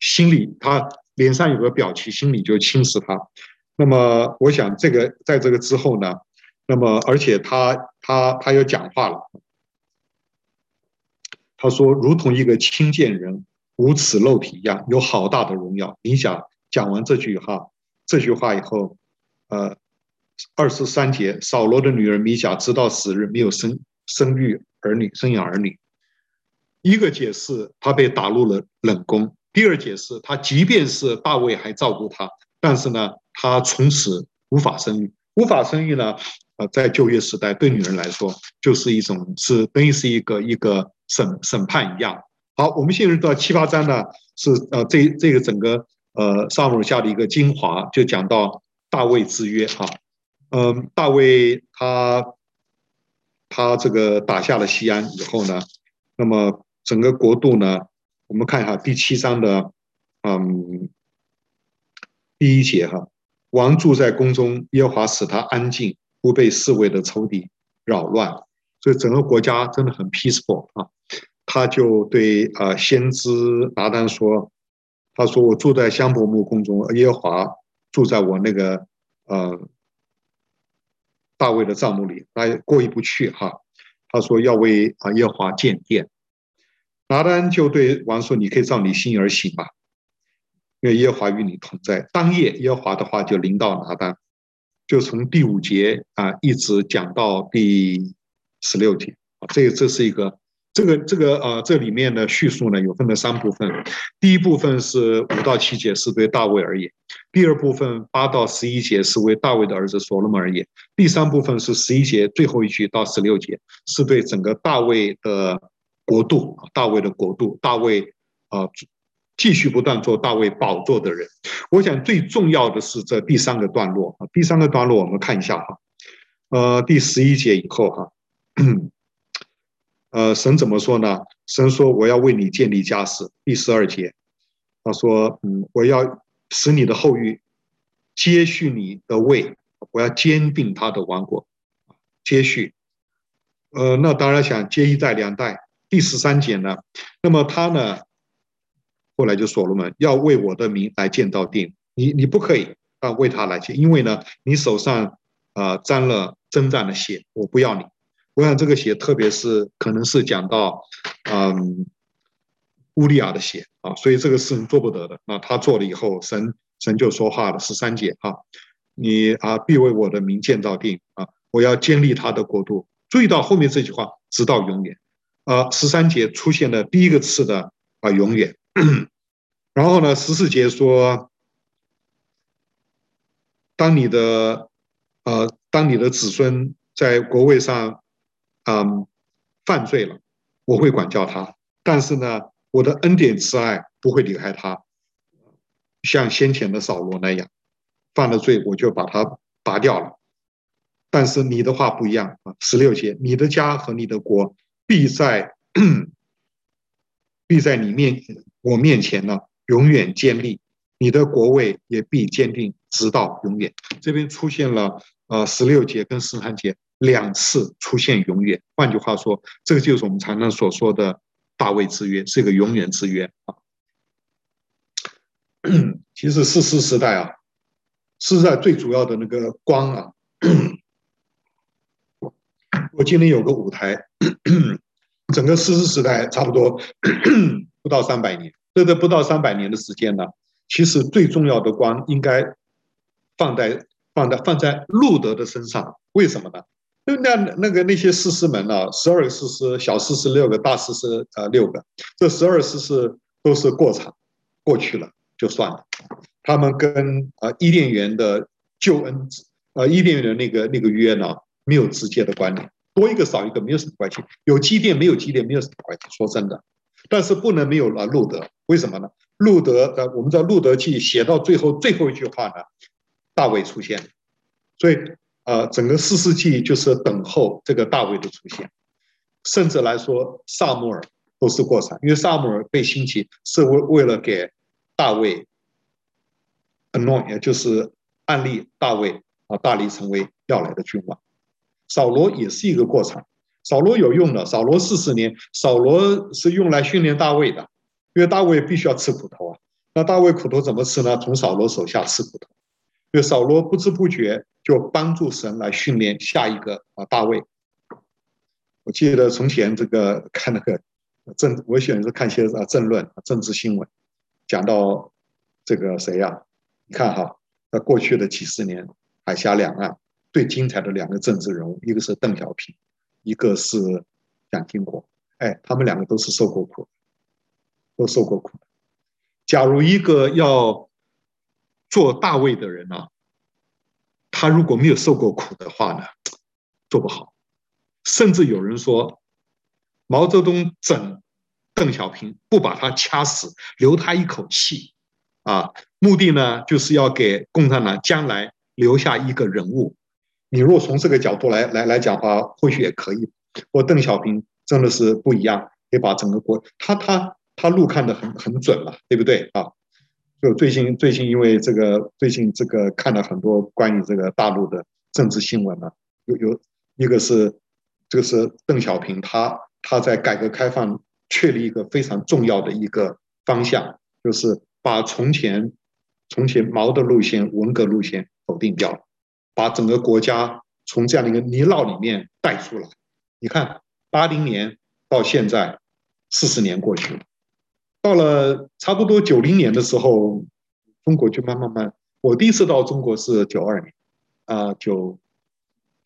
心里他脸上有个表情，心里就轻视他。那么，我想这个在这个之后呢，那么而且他他他又讲话了，他说，如同一个轻贱人无耻肉体一样，有好大的荣耀。你想讲完这句话，这句话以后，呃。二十三节，扫罗的女儿米甲直到死日没有生生育儿女，生养儿女。一个解释，她被打入了冷宫；第二解释，她即便是大卫还照顾她，但是呢，她从此无法生育。无法生育呢，呃，在旧约时代对女人来说，就是一种是等于是一个一个审审判一样。好，我们现在到七八章呢，是呃这这个整个呃上文下的一个精华，就讲到大卫之约哈，嗯、大卫他他这个打下了西安以后呢，那么整个国度呢，我们看一下第七章的嗯第一节哈，王住在宫中，耶和华使他安静，不被四围的仇敌扰乱，所以整个国家真的很 peaceful 啊。他就对啊先知拿单说：“他说我住在香柏木宫中，耶和华住在我那个呃大卫的帐幕里，他过意不去哈。他说要为啊耶和华建殿。拿单就对王说：你可以照你心而行吧，因为耶和华与你同在。当夜耶和华的话就临到拿单，就从第五节啊一直讲到第十六节啊，这这是一个。”这个这个呃，这里面的叙述呢，有分了三部分。第一部分是五到七节，是对大卫而言；第二部分八到十一节是为大卫的儿子所罗门而言；第三部分是十一节最后一句到十六节，是对整个大卫的国度，大卫的国度，大卫啊、呃，继续不断做大卫宝座的人。我想最重要的是这第三个段落啊，第三个段落我们看一下哈，呃，第十一节以后哈。呃，神怎么说呢？神说：“我要为你建立家室。”第十二节，他说：“嗯，我要使你的后裔接续你的位，我要坚定他的王国。”接续，呃，那当然想接一代两代。第十三节呢？那么他呢？后来就所罗门要为我的名来建造殿，你你不可以啊为他来建，因为呢，你手上啊沾了征战的血，我不要你。我想这个血，特别是可能是讲到，嗯，乌利亚的血啊，所以这个事情做不得的。那他做了以后，神神就说话了，十三节啊，你啊必为我的名建造殿啊，我要建立他的国度。注意到后面这句话，直到永远。啊，十三节出现的第一个词的啊永远，然后呢，十四节说，当你的呃，当你的子孙在国位上。嗯，犯罪了，我会管教他，但是呢，我的恩典慈爱不会离开他，像先前的扫罗那样，犯了罪我就把他拔掉了。但是你的话不一样啊，十六节，你的家和你的国必在 必在你面我面前呢，永远坚立，你的国位也必坚定直到永远。这边出现了呃十六节跟十三节。两次出现永远，换句话说，这个就是我们常常所说的大卫之约，是一个永远之约啊。其实士师时代啊，士师时代最主要的那个光啊，我今天有个舞台，整个士师时代差不多 不到三百年，这个不到三百年的时间呢，其实最重要的光应该放在放在放在路德的身上，为什么呢？就那那个那些四师们呢？十二个士师，小士师六个，大士师呃六个。这十二师师都是过场，过去了就算了。他们跟呃伊甸园的救恩，呃伊甸园的那个那个约呢，没有直接的关联。多一个少一个没有什么关系，有基甸没有基甸没有什么关系。说真的，但是不能没有了路德，为什么呢？路德的我们知道路德记写到最后最后一句话呢，大卫出现，所以。呃，整个四世纪就是等候这个大卫的出现，甚至来说，撒母耳都是过场，因为撒母耳被兴起是为为了给大卫安诺也就是按立大卫啊，大力成为要来的君王。扫罗也是一个过场，扫罗有用的，扫罗四十年，扫罗是用来训练大卫的，因为大卫必须要吃苦头啊。那大卫苦头怎么吃呢？从扫罗手下吃苦头。因为扫罗不知不觉就帮助神来训练下一个啊大卫。我记得从前这个看那个政，我喜欢是看些啊政论、政治新闻，讲到这个谁呀？你看哈，在过去的几十年，海峡两岸最精彩的两个政治人物，一个是邓小平，一个是蒋经国。哎，他们两个都是受过苦，都受过苦。假如一个要做大卫的人呢、他如果没有受过苦的话呢，做不好。甚至有人说，毛泽东整邓小平不把他掐死，留他一口气，啊，目的呢就是要给共产党将来留下一个人物。你如果从这个角度来来来讲的话，或许也可以。我邓小平真的是不一样，可以把整个国他他他路看得很很准嘛，对不对啊？就最近最近因为这个最近这个看了很多关于这个大陆的政治新闻呢，有有一个是这个是邓小平他他在改革开放确立一个非常重要的一个方向，就是把从前从前毛的路线文革路线否定掉了，把整个国家从这样的一个泥淖里面带出来。你看八零年到现在四十年过去了。到了差不多九零年的时候，中国就慢慢慢。我第一次到中国是九二年，啊九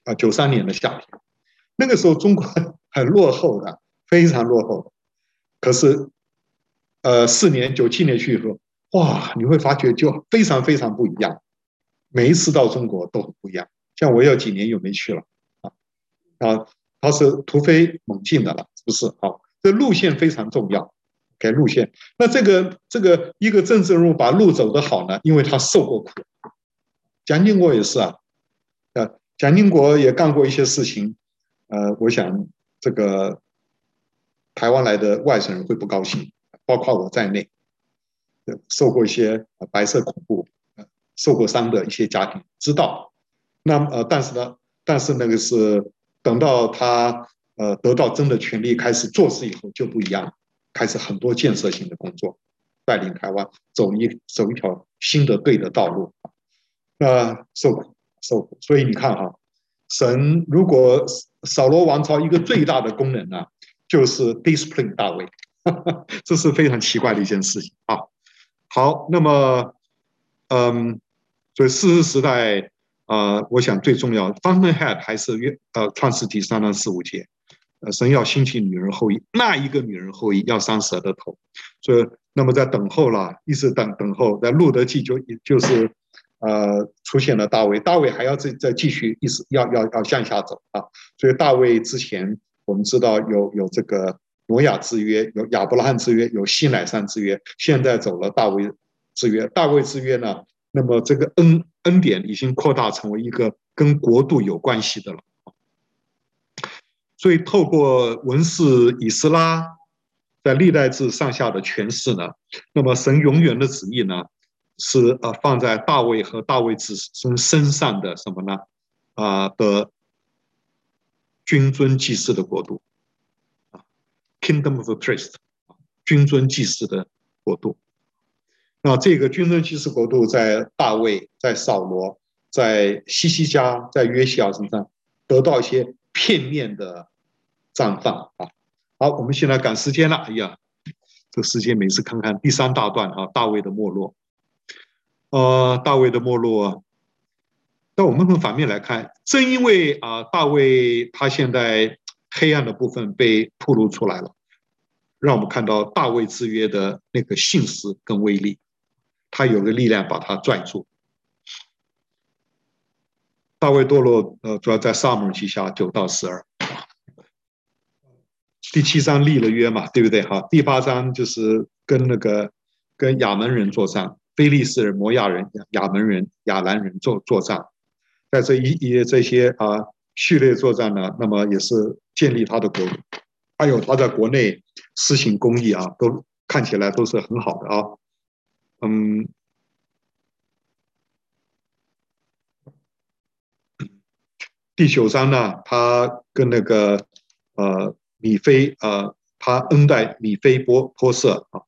啊九三年的夏天，那个时候中国很落后的，非常落后。可是，呃，四年九七年去以后，哇，你会发觉就非常非常不一样。每一次到中国都很不一样。像我有几年又没去了，啊啊，它是突飞猛进的了，是不是？好，这路线非常重要。改路线，那这个这个一个政治人物把路走得好呢，因为他受过苦。蒋经国也是啊，呃，蒋经国也干过一些事情，呃，我想这个台湾来的外省人会不高兴，包括我在内，受过一些白色恐怖，受过伤的一些家庭知道。那呃，但是呢，但是那个是等到他呃得到真的权利开始做事以后就不一样。开始很多建设性的工作，带领台湾走一走一条新的对的道路。那受苦受苦，所以你看哈，神如果扫罗王朝一个最大的功能呢，就是 discipline 大卫，这是非常奇怪的一件事情啊。好，那么嗯，所以四十时代啊、呃，我想最重要 fountainhead 还是约呃创世纪三到四五节。呃，神要兴起女人后裔，那一个女人后裔要伤蛇的头，所以那么在等候了，一直等等候，在路得记就就是，呃，出现了大卫，大卫还要再再继续一直要要要向下走啊，所以大卫之前我们知道有有这个挪亚之约，有亚伯拉罕之约，有西乃山之约，现在走了大卫之约，大卫之约呢，那么这个恩恩典已经扩大成为一个跟国度有关系的了。所以，透过文士以斯拉在历代志上下的诠释呢，那么神永远的旨意呢，是呃放在大卫和大卫子孙身上的什么呢？啊的君尊祭司的国度啊，Kingdom of the Priest，君尊祭司的国度。那这个君尊祭司国度在大卫、在扫罗、在西西家、在约西亚身上得到一些片面的。绽放啊！好，我们现在赶时间了。哎呀，这时间每次看看第三大段啊，大卫的没落。呃，大卫的没落。那我们从反面来看，正因为啊，大卫他现在黑暗的部分被暴露出来了，让我们看到大卫之约的那个信实跟威力，他有个力量把他拽住。大卫堕落，呃，主要在撒母耳记下九到十二。第七章立了约嘛，对不对？哈，第八章就是跟那个跟亚门人作战，非利士人、摩亚人、亚门人、亚兰人作作战，在这一一这些啊序列作战呢，那么也是建立他的国，还有他在国内施行公义啊，都看起来都是很好的啊。嗯，第九章呢，他跟那个呃。米非呃，他恩待米非波波色啊。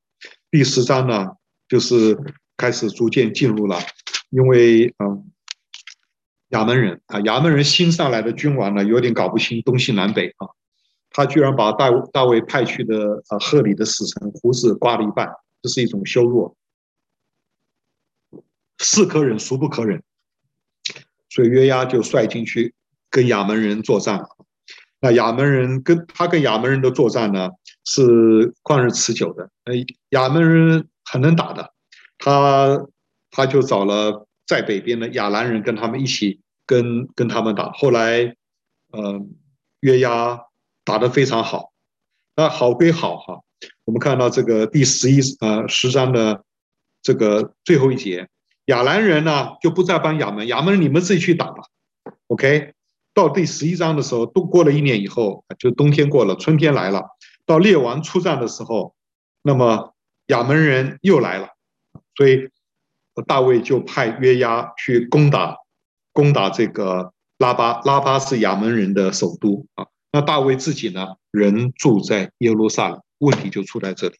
第十章呢，就是开始逐渐进入了，因为嗯，亚门人啊，亚门人新上来的君王呢，有点搞不清东西南北啊。他居然把大大卫派去的呃赫里的使臣胡子刮了一半，这是一种羞辱，是可忍孰不可忍。所以约押就率军去跟亚门人作战。那亚门人跟他跟亚门人的作战呢，是旷日持久的。呃，亚门人很能打的，他他就找了在北边的亚兰人跟他们一起跟跟他们打。后来，呃，约押打得非常好。那好归好哈，我们看到这个第十一呃十章的这个最后一节，亚兰人呢就不再帮亚门，亚门你们自己去打吧。OK，到第十一章的时候，都过了一年以后，就冬天过了，春天来了。到列王出战的时候，那么亚门人又来了，所以大卫就派约押去攻打，攻打这个拉巴。拉巴是亚门人的首都啊。那大卫自己呢，人住在耶路撒冷，问题就出在这里。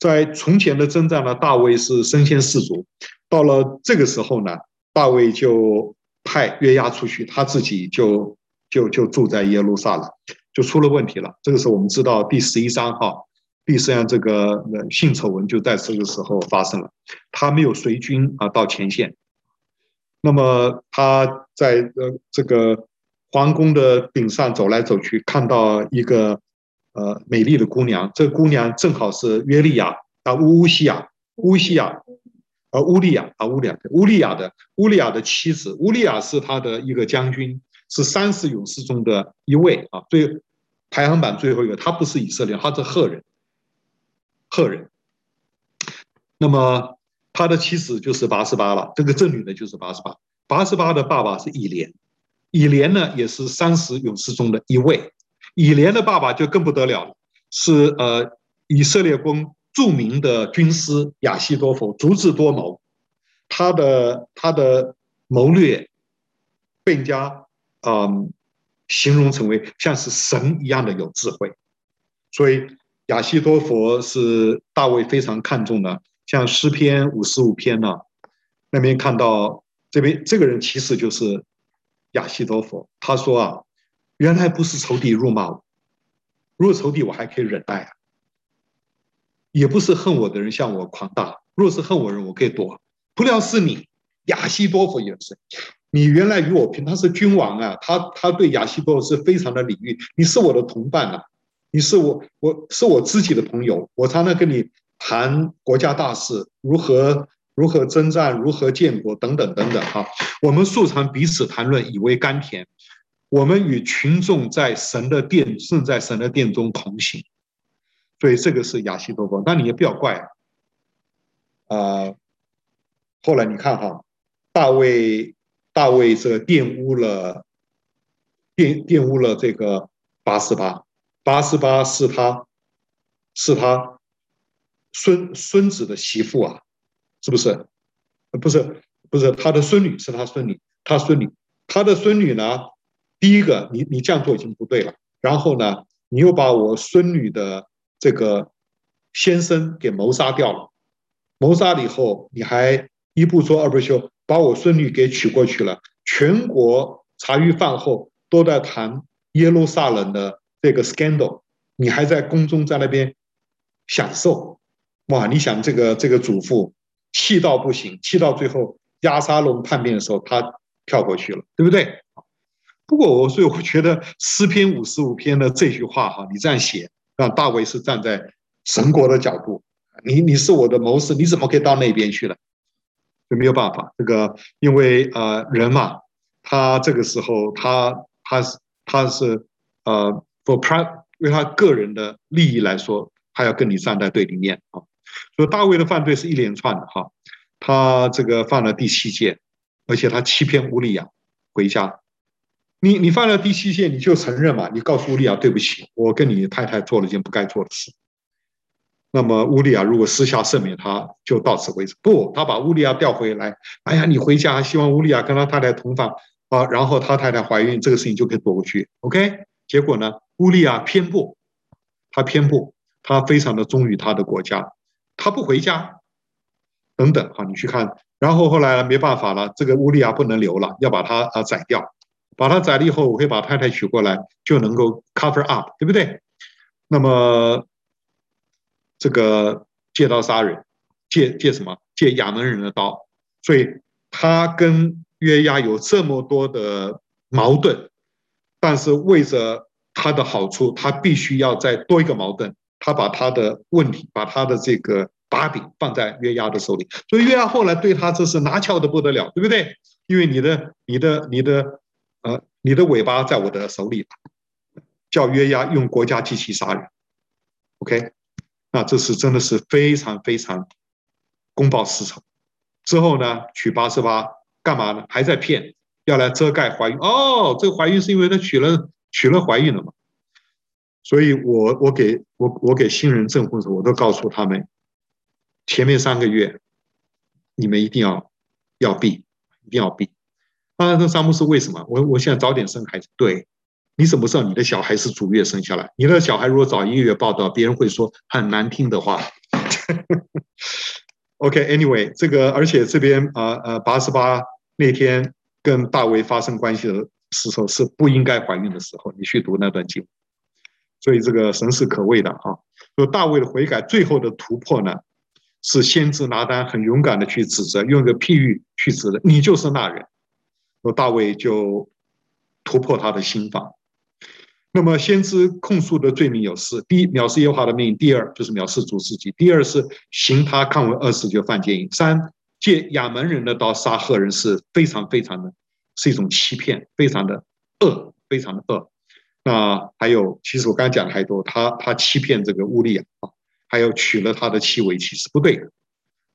在从前的征战呢，大卫是身先士卒。到了这个时候呢，大卫就派约押出去，他自己就就就住在耶路撒冷，就出了问题了。这个时候我们知道第十一章哈，第十一章这个性丑闻就在这个时候发生了。他没有随军啊到前线，那么他在呃这个皇宫的顶上走来走去，看到一个呃美丽的姑娘，这个姑娘正好是约利亚啊乌乌西亚乌西亚。而乌利亚啊，乌利亚，乌利亚的乌利亚的妻子，乌利亚是他的一个将军，是三十勇士中的一位啊，最排行榜最后一个。他不是以色列，他是赫人，赫人。那么他的妻子就是八十八了，这个正女的就是八十八，八十八的爸爸是以莲，以莲呢也是三十勇士中的一位。以莲的爸爸就更不得了了，是呃以色列公。著名的军师亚西多弗足智多谋，他的他的谋略被人家嗯形容成为像是神一样的有智慧，所以亚西多佛是大卫非常看重的。像诗篇五十五篇呢，那边看到这边这个人其实就是亚西多佛。他说啊，原来不是仇敌辱骂我，如果仇敌我还可以忍耐啊。也不是恨我的人向我狂大，若是恨我人，我可以躲。不料是你，亚希多弗也是。你原来与我平，他是君王啊，他他对亚希多弗是非常的礼遇。你是我的同伴啊，你是我我是我知己的朋友，我常常跟你谈国家大事，如何如何征战，如何建国等等等等哈。我们素常彼此谈论，以为甘甜。我们与群众在神的殿，正在神的殿中同行。所以这个是亚希多弗，但你也不要怪啊。呃，后来你看哈，大卫大卫这玷污了，玷玷污了这个拔示巴，拔示巴是他是他孙孙子的媳妇啊，是不是？不是不是他的孙女，是他孙女，他孙女，他的孙女呢？第一个，你你这样做已经不对了。然后呢，你又把我孙女的。这个先生给谋杀掉了，谋杀了以后，你还一不做二不休，把我孙女给娶过去了。全国茶余饭后都在谈耶路撒冷的这个 scandal，你还在宫中在那边享受，哇！你想这个这个主妇气到不行，气到最后押沙龙叛变的时候，他跳过去了，对不对？不过我所以我觉得诗篇五十五篇的这句话哈，你这样写。让大卫是站在神国的角度，你你是我的谋士，你怎么可以到那边去了？就没有办法，这个因为呃人嘛，他这个时候他他是他是呃 for private 为他个人的利益来说，他要跟你站在对立面啊。所以大卫的犯罪是一连串的哈，他这个犯了第七诫，而且他欺骗乌利亚回家。你你犯了第七诫，你就承认嘛？你告诉乌利亚对不起，我跟你太太做了件不该做的事。那么乌利亚如果私下赦免他，就到此为止。不，他把乌利亚调回来。哎呀，你回家，希望乌利亚跟他太太同房啊，然后他太太怀孕，这个事情就可以躲过去。OK，结果呢？乌利亚偏不，他偏不，他非常的忠于他的国家，他不回家。等等啊，你去看。然后后来没办法了，这个乌利亚不能留了，要把他啊宰掉。把他宰了以后，我会把太太娶过来，就能够 cover up，对不对？那么这个借刀杀人，借借什么？借亚门人的刀。所以他跟约押有这么多的矛盾，但是为着他的好处，他必须要再多一个矛盾。他把他的问题，把他的这个把柄放在约押的手里。所以约押后来对他这是拿翘的不得了，对不对？因为你的、你的、你的。你的尾巴在我的手里，叫约押用国家机器杀人，OK？那这是真的是非常非常公报私仇。之后呢，娶八十八干嘛呢？还在骗，要来遮盖怀孕。哦，这个怀孕是因为他娶了娶了怀孕了嘛？所以我我给我我给新人证婚的时候，我都告诉他们，前面三个月你们一定要要避，一定要避。啊，那张牧师为什么？我我现在早点生孩子。对，你怎么知道你的小孩是主月生下来？你的小孩如果早一个月报到，别人会说很难听的话。OK，Anyway，这个而且这边啊呃八十八那天跟大卫发生关系的时候是不应该怀孕的时候，你去读那段经。所以这个神是可畏的啊。说大卫的悔改最后的突破呢，是先知拿单很勇敢的去指责，用一个譬喻去指责你就是那人。说大卫就突破他的心防。那么先知控诉的罪名有四：第一，藐视耶和华的命；第二，就是藐视主自己；第二是行他看为恶事就犯奸淫；三，借亚扪人的刀杀赫人，是非常非常的，是一种欺骗，非常的恶，非常的恶。那还有，其实我刚才讲的还多，他他欺骗这个乌利亚啊，还有娶了他的妻为妻是不对的，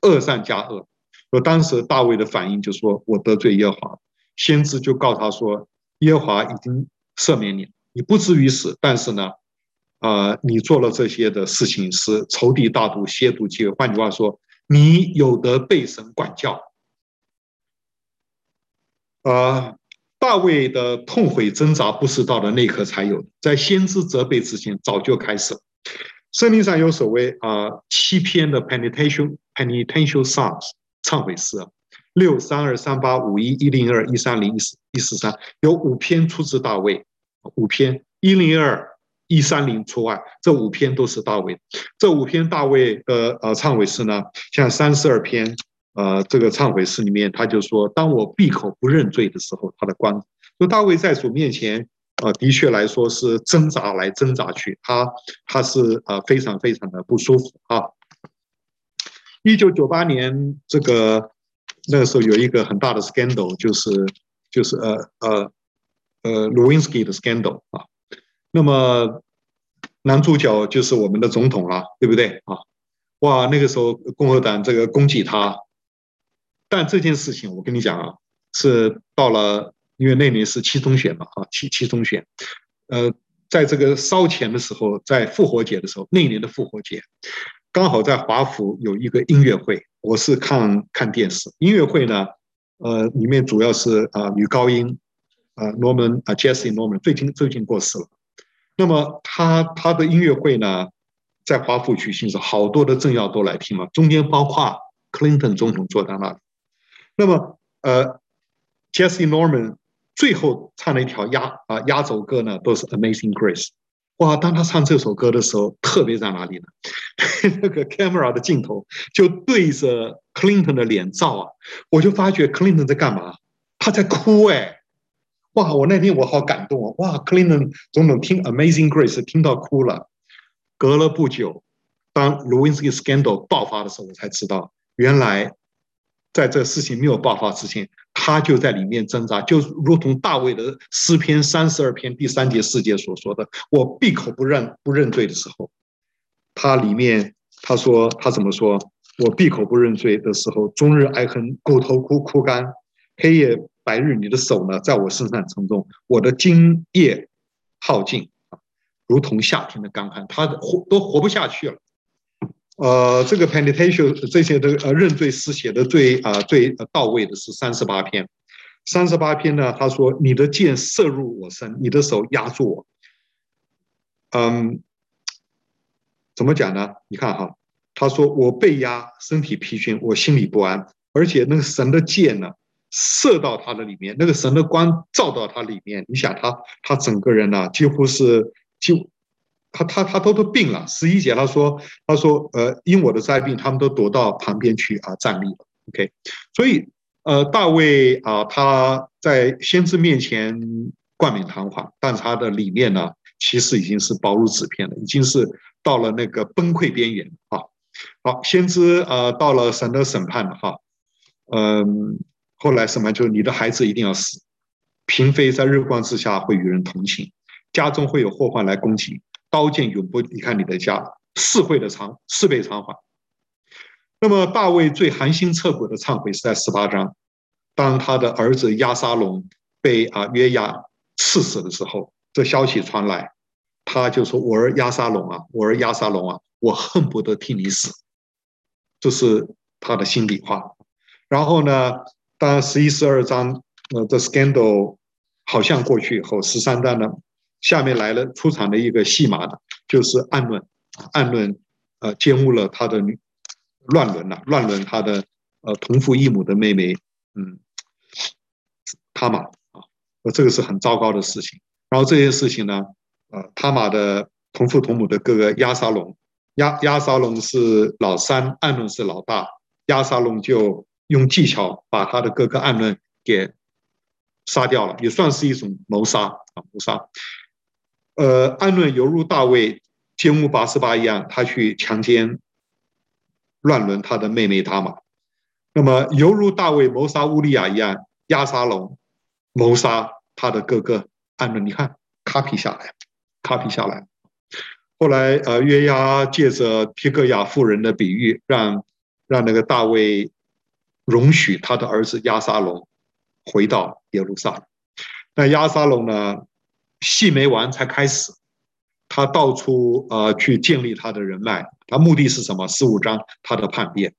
恶上加恶。说当时大卫的反应就说：“我得罪耶和华。”先知就告他说：“耶和华已经赦免你，你不至于死。但是呢，啊、你做了这些的事情是仇敌大度、亵渎忌讳。换句话说，你有得被神管教。啊、大卫的痛悔挣扎不是到了那一刻才有的，在先知责备之前早就开始了。圣经上有所谓啊七篇的 penitential penitential songs 忏悔诗。六三二三八五一一零二一三零一四一四三有五篇出自大卫，五篇一零二一三零除外，这五篇都是大卫。这五篇大卫的呃忏悔诗呢，像三十二篇呃这个忏悔诗里面，他就说：当我闭口不认罪的时候，他的光。说大卫在主面前，呃的确来说是挣扎来挣扎去，他他是呃非常非常的不舒服啊。一九九八年这个。那个时候有一个很大的 scandal，就是就是呃呃呃 Lewinsky 的 scandal 啊。那么男主角就是我们的总统了，对不对啊？哇，那个时候共和党这个攻击他，但这件事情我跟你讲啊，是到了因为那年是七中选嘛啊，七七中选，呃，在这个烧钱的时候，在复活节的时候，那年的复活节。刚好在华府有一个音乐会，我是看看电视。音乐会呢，呃，里面主要是啊、呃、女高音，啊 Norman 啊 Jesse Norman 最近最近过世了。那么他他的音乐会呢，在华府举行时，好多的政要都来听了，中间包括 Clinton 总统坐在那里。那么呃，Jesse Norman 最后唱了一条压啊压轴歌呢，都是 Amazing Grace。哇！当他唱这首歌的时候，特别在哪里呢？那个 camera 的镜头就对着 Clinton 的脸照啊，我就发觉 Clinton 在干嘛？他在哭哎！哇！我那天我好感动啊！哇！Clinton 总统听 Amazing Grace 听到哭了。隔了不久，当 Lewinsky scandal 爆发的时候，我才知道原来。在这事情没有爆发之前，他就在里面挣扎，就如同大卫的诗篇三十二篇第三节四节所说的：“我闭口不认不认罪的时候，他里面他说他怎么说？我闭口不认罪的时候，终日哀恨，骨头枯枯干，黑夜白日，你的手呢，在我身上沉重，我的精液耗尽，如同夏天的干旱，他活都活不下去了。”呃，这个 penitential 这些的呃认罪诗写的最啊、呃、最到位的是三十八篇，三十八篇呢，他说你的箭射入我身，你的手压住我，嗯，怎么讲呢？你看哈，他说我被压，身体疲倦，我心里不安，而且那个神的箭呢射到他的里面，那个神的光照到他里面，你想他他整个人呢几乎是就。他他他都都病了，十一节他说他说呃因我的灾病，他们都躲到旁边去啊站立了。OK，所以呃大卫啊他在先知面前冠冕堂皇，但他的里面呢其实已经是薄如纸片了，已经是到了那个崩溃边缘啊。好，先知呃到了神的审判了哈，嗯，后来审判就是你的孩子一定要死，嫔妃在日光之下会与人同寝，家中会有祸患来攻击。刀剑永不离开你的家，四倍的偿四倍偿还。那么大卫最寒心彻骨的忏悔是在十八章，当他的儿子押沙龙被啊约押刺死的时候，这消息传来，他就说：“我儿押沙龙啊，我儿押沙龙啊，我恨不得替你死。”这是他的心里话。然后呢，当十一、十二章呃这 scandal 好像过去以后，十三章呢，下面来了出场的一个戏码呢，就是暗论，暗论呃奸污了他的。乱伦了，乱伦他的呃同父异母的妹妹，嗯，他玛啊，这个是很糟糕的事情。然后这件事情呢，呃，他玛的同父同母的哥哥押沙龙，押押沙龙是老三，暗论是老大，押沙龙就用技巧把他的哥哥暗论给杀掉了，也算是一种谋杀啊，谋杀。呃，安论犹如大卫奸污拔示巴一样，他去强奸。乱伦他的妹妹他玛，那么犹如大卫谋杀乌利亚一样，亚沙龙谋杀他的哥哥安论。你看，copy 下来，copy 下来。后来呃，约押借着皮革雅妇人的比喻，让让那个大卫容许他的儿子亚沙龙回到耶路撒冷。那亚沙龙呢，戏没完才开始。他到处呃去建立他的人脉，他目的是什么？十五章他的叛变，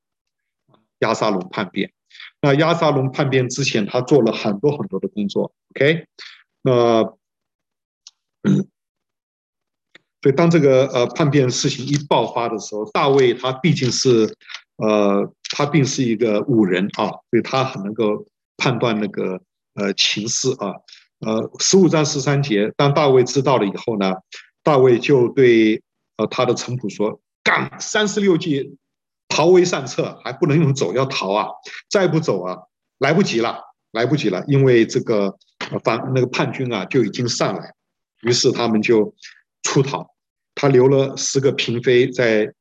押沙龙叛变。那押沙龙叛变之前，他做了很多很多的工作。OK，那所以当这个呃叛变事情一爆发的时候，大卫他毕竟是呃他并是一个武人啊，所以他很能够判断那个呃情势啊。呃，十五章十三节，当大卫知道了以后呢，大卫就对呃他的臣仆说：“干三十六计，逃为上策，还不能用走，要逃啊！再不走啊，来不及了，来不及了，因为这个反那个叛军啊就已经上来。于是他们就出逃，他留了十个嫔妃在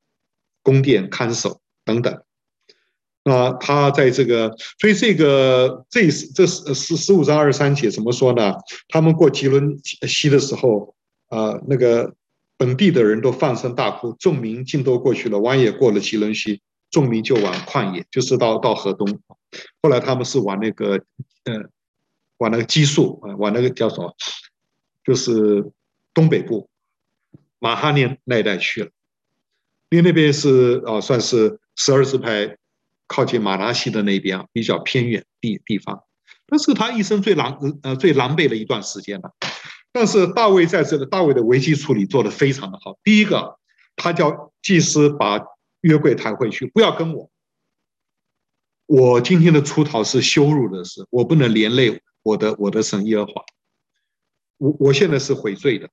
宫殿看守等等。啊，他在这个，所以这个这这十十五章二十三节怎么说呢？他们过吉伦西的时候。”啊，那个本地的人都放声大哭，众民尽都过去了。王也过了吉伦西，众民就往旷野，就是到到河东。后来他们是往那个，呃，往那个基述啊，往那个叫什么，就是东北部马哈念那一带去了。因为那边是啊，算是十二支派靠近马拉西的那边比较偏远地地方，那是他一生最狼呃最狼狈的一段时间了。但是大卫在这个大卫的危机处理做得非常的好。第一个，他叫祭司把约柜抬回去，不要跟我。我今天的出逃是羞辱的事，我不能连累我的我的神耶和华。我我现在是悔罪的。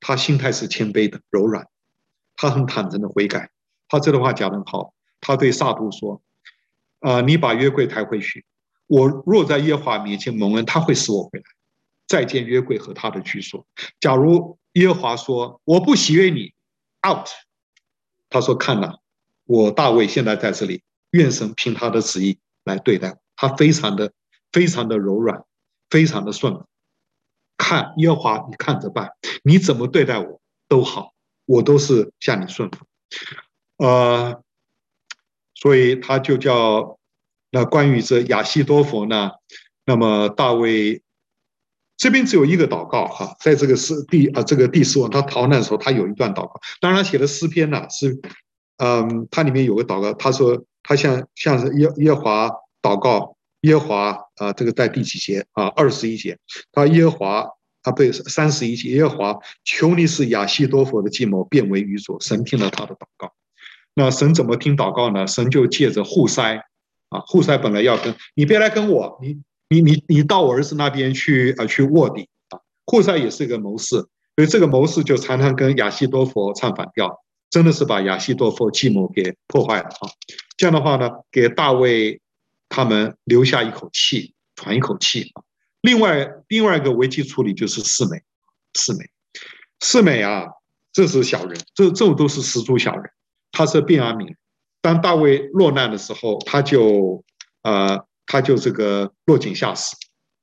他心态是谦卑的、柔软，他很坦诚的悔改。他这段话讲得好。他对撒督说：“啊、你把约柜抬回去。我若在耶和华面前蒙恩，他会使我回来。”再见约柜和他的居所。假如耶和华说我不喜悦你，out。他说看哪，我大卫现在在这里，愿神凭他的旨意来对待。他非常的非常的柔软，非常的顺服。看耶和华，你看着办，你怎么对待我都好，我都是向你顺服。呃，所以他就叫那关于这亚西多佛呢，那么大卫。这边只有一个祷告哈，在这个诗第啊这个第四问他逃难的时候，他有一段祷告。当然，他写的诗篇呢是，嗯，他里面有个祷告，他说他向向耶耶华祷告，耶华啊，这个在第几节啊？二十一节，他耶华啊，对，三十一节，耶华求你使亚西多佛的计谋变为愚拙。神听了他的祷告。那神怎么听祷告呢？神就借着户塞啊，户塞本来要跟你别来跟我，你。你你你到我儿子那边去啊，去卧底啊！户塞也是一个谋士，所以这个谋士就常常跟亚西多佛唱反调，真的是把亚西多佛计谋给破坏了啊！这样的话呢，给大卫他们留下一口气，喘一口气啊！另外另外一个危机处理就是四美，四美，四美啊，这是小人，这这都是十足小人，他是便雅悯。当大卫落难的时候，他就呃。他就这个落井下石，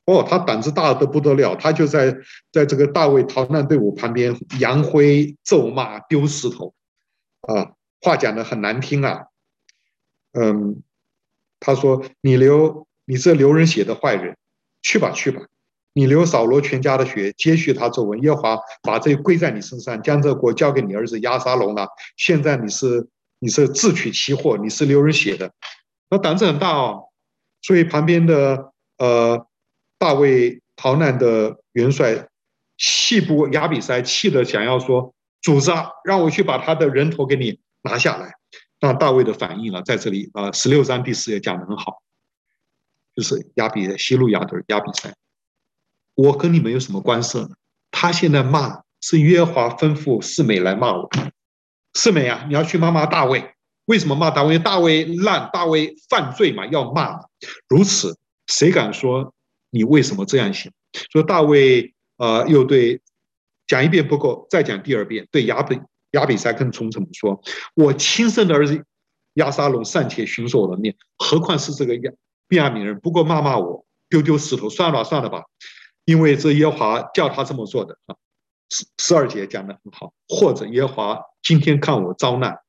哦，他胆子大得不得了，他就在在这个大卫逃难队伍旁边扬灰咒骂丢石头，啊，话讲的很难听啊，嗯，他说：“你流，你这流人血的坏人，去吧，去吧。你流扫罗全家的血，接续他皱纹。耶华把这归在你身上，将这国交给你儿子押沙龙了。现在你是你是自取其祸，你是流人血的，那胆子很大哦。所以旁边的呃大卫逃难的元帅细部亚比塞气得想要说。”主子啊，让我去把他的人头给你拿下来。那大卫的反应呢，在这里啊，十六章第四节讲的很好，就是亚比西路亚的亚比塞，我跟你们有什么关系呢？他现在骂是约华吩咐示美来骂我，示美啊，你要去骂骂大卫。为什么骂大卫？因为大卫烂，大卫犯罪嘛，要骂。如此，谁敢说你为什么这样想？说大卫呃，又对。讲一遍不够，再讲第二遍。对亚比亚比筛跟从什么说？我亲生的儿子亚沙龙尚且寻索我的面，何况是这个亚便雅悯人？不过骂骂我，丢丢石头，算了算了吧，因为这耶华叫他这么做的。啊。十十二节讲得很好，或者耶华今天看我遭难，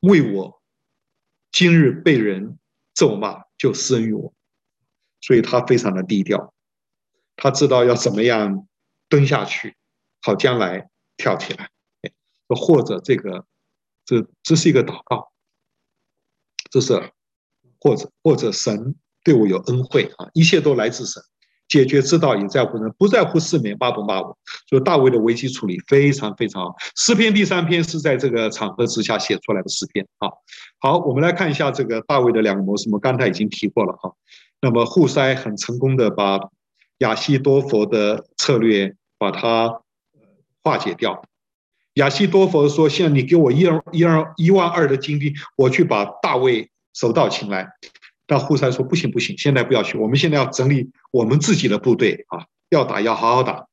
为我今日被人咒骂，就施恩于我，所以他非常的低调，他知道要怎么样蹲下去。好，将来跳起来，或者这个，这这是一个祷告，这是或者或者神对我有恩惠。啊，一切都来自神，解决之道也在乎人，不在乎四面八不骂我。所以大卫的危机处理非常非常好。诗篇第三篇是在这个场合之下写出来的诗篇啊。好，我们来看一下这个大卫的两个模式，我们刚才已经提过了哈。那么户筛很成功的把亚西多弗的策略把它。化解掉，亚西多弗说：“现在你给我一二一二一万二的精兵，我去把大卫手到擒来。”但户筛说：“不行不行，现在不要去，我们现在要整理我们自己的部队啊，要打要好好打。”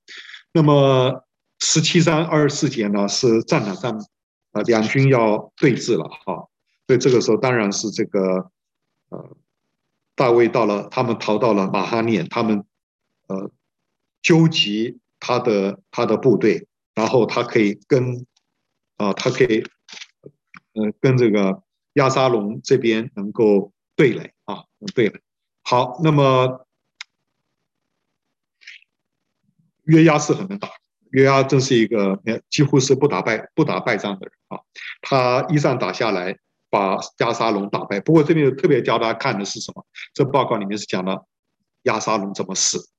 那么十七三二十四节呢，是战场上啊两军要对峙了哈，所以这个时候当然是这个呃大卫到了，他们逃到了马哈念，他们呃纠集他的他的部队。然后他可以跟，啊，他可以，呃，跟这个亚沙龙这边能够对垒啊，对垒。好，那么约押是很能打，约押真是一个几乎是不打败不打败仗的人啊。他一仗打下来，把亚沙龙打败。不过这边特别教大家看的是什么？这报告里面是讲了亚沙龙怎么死。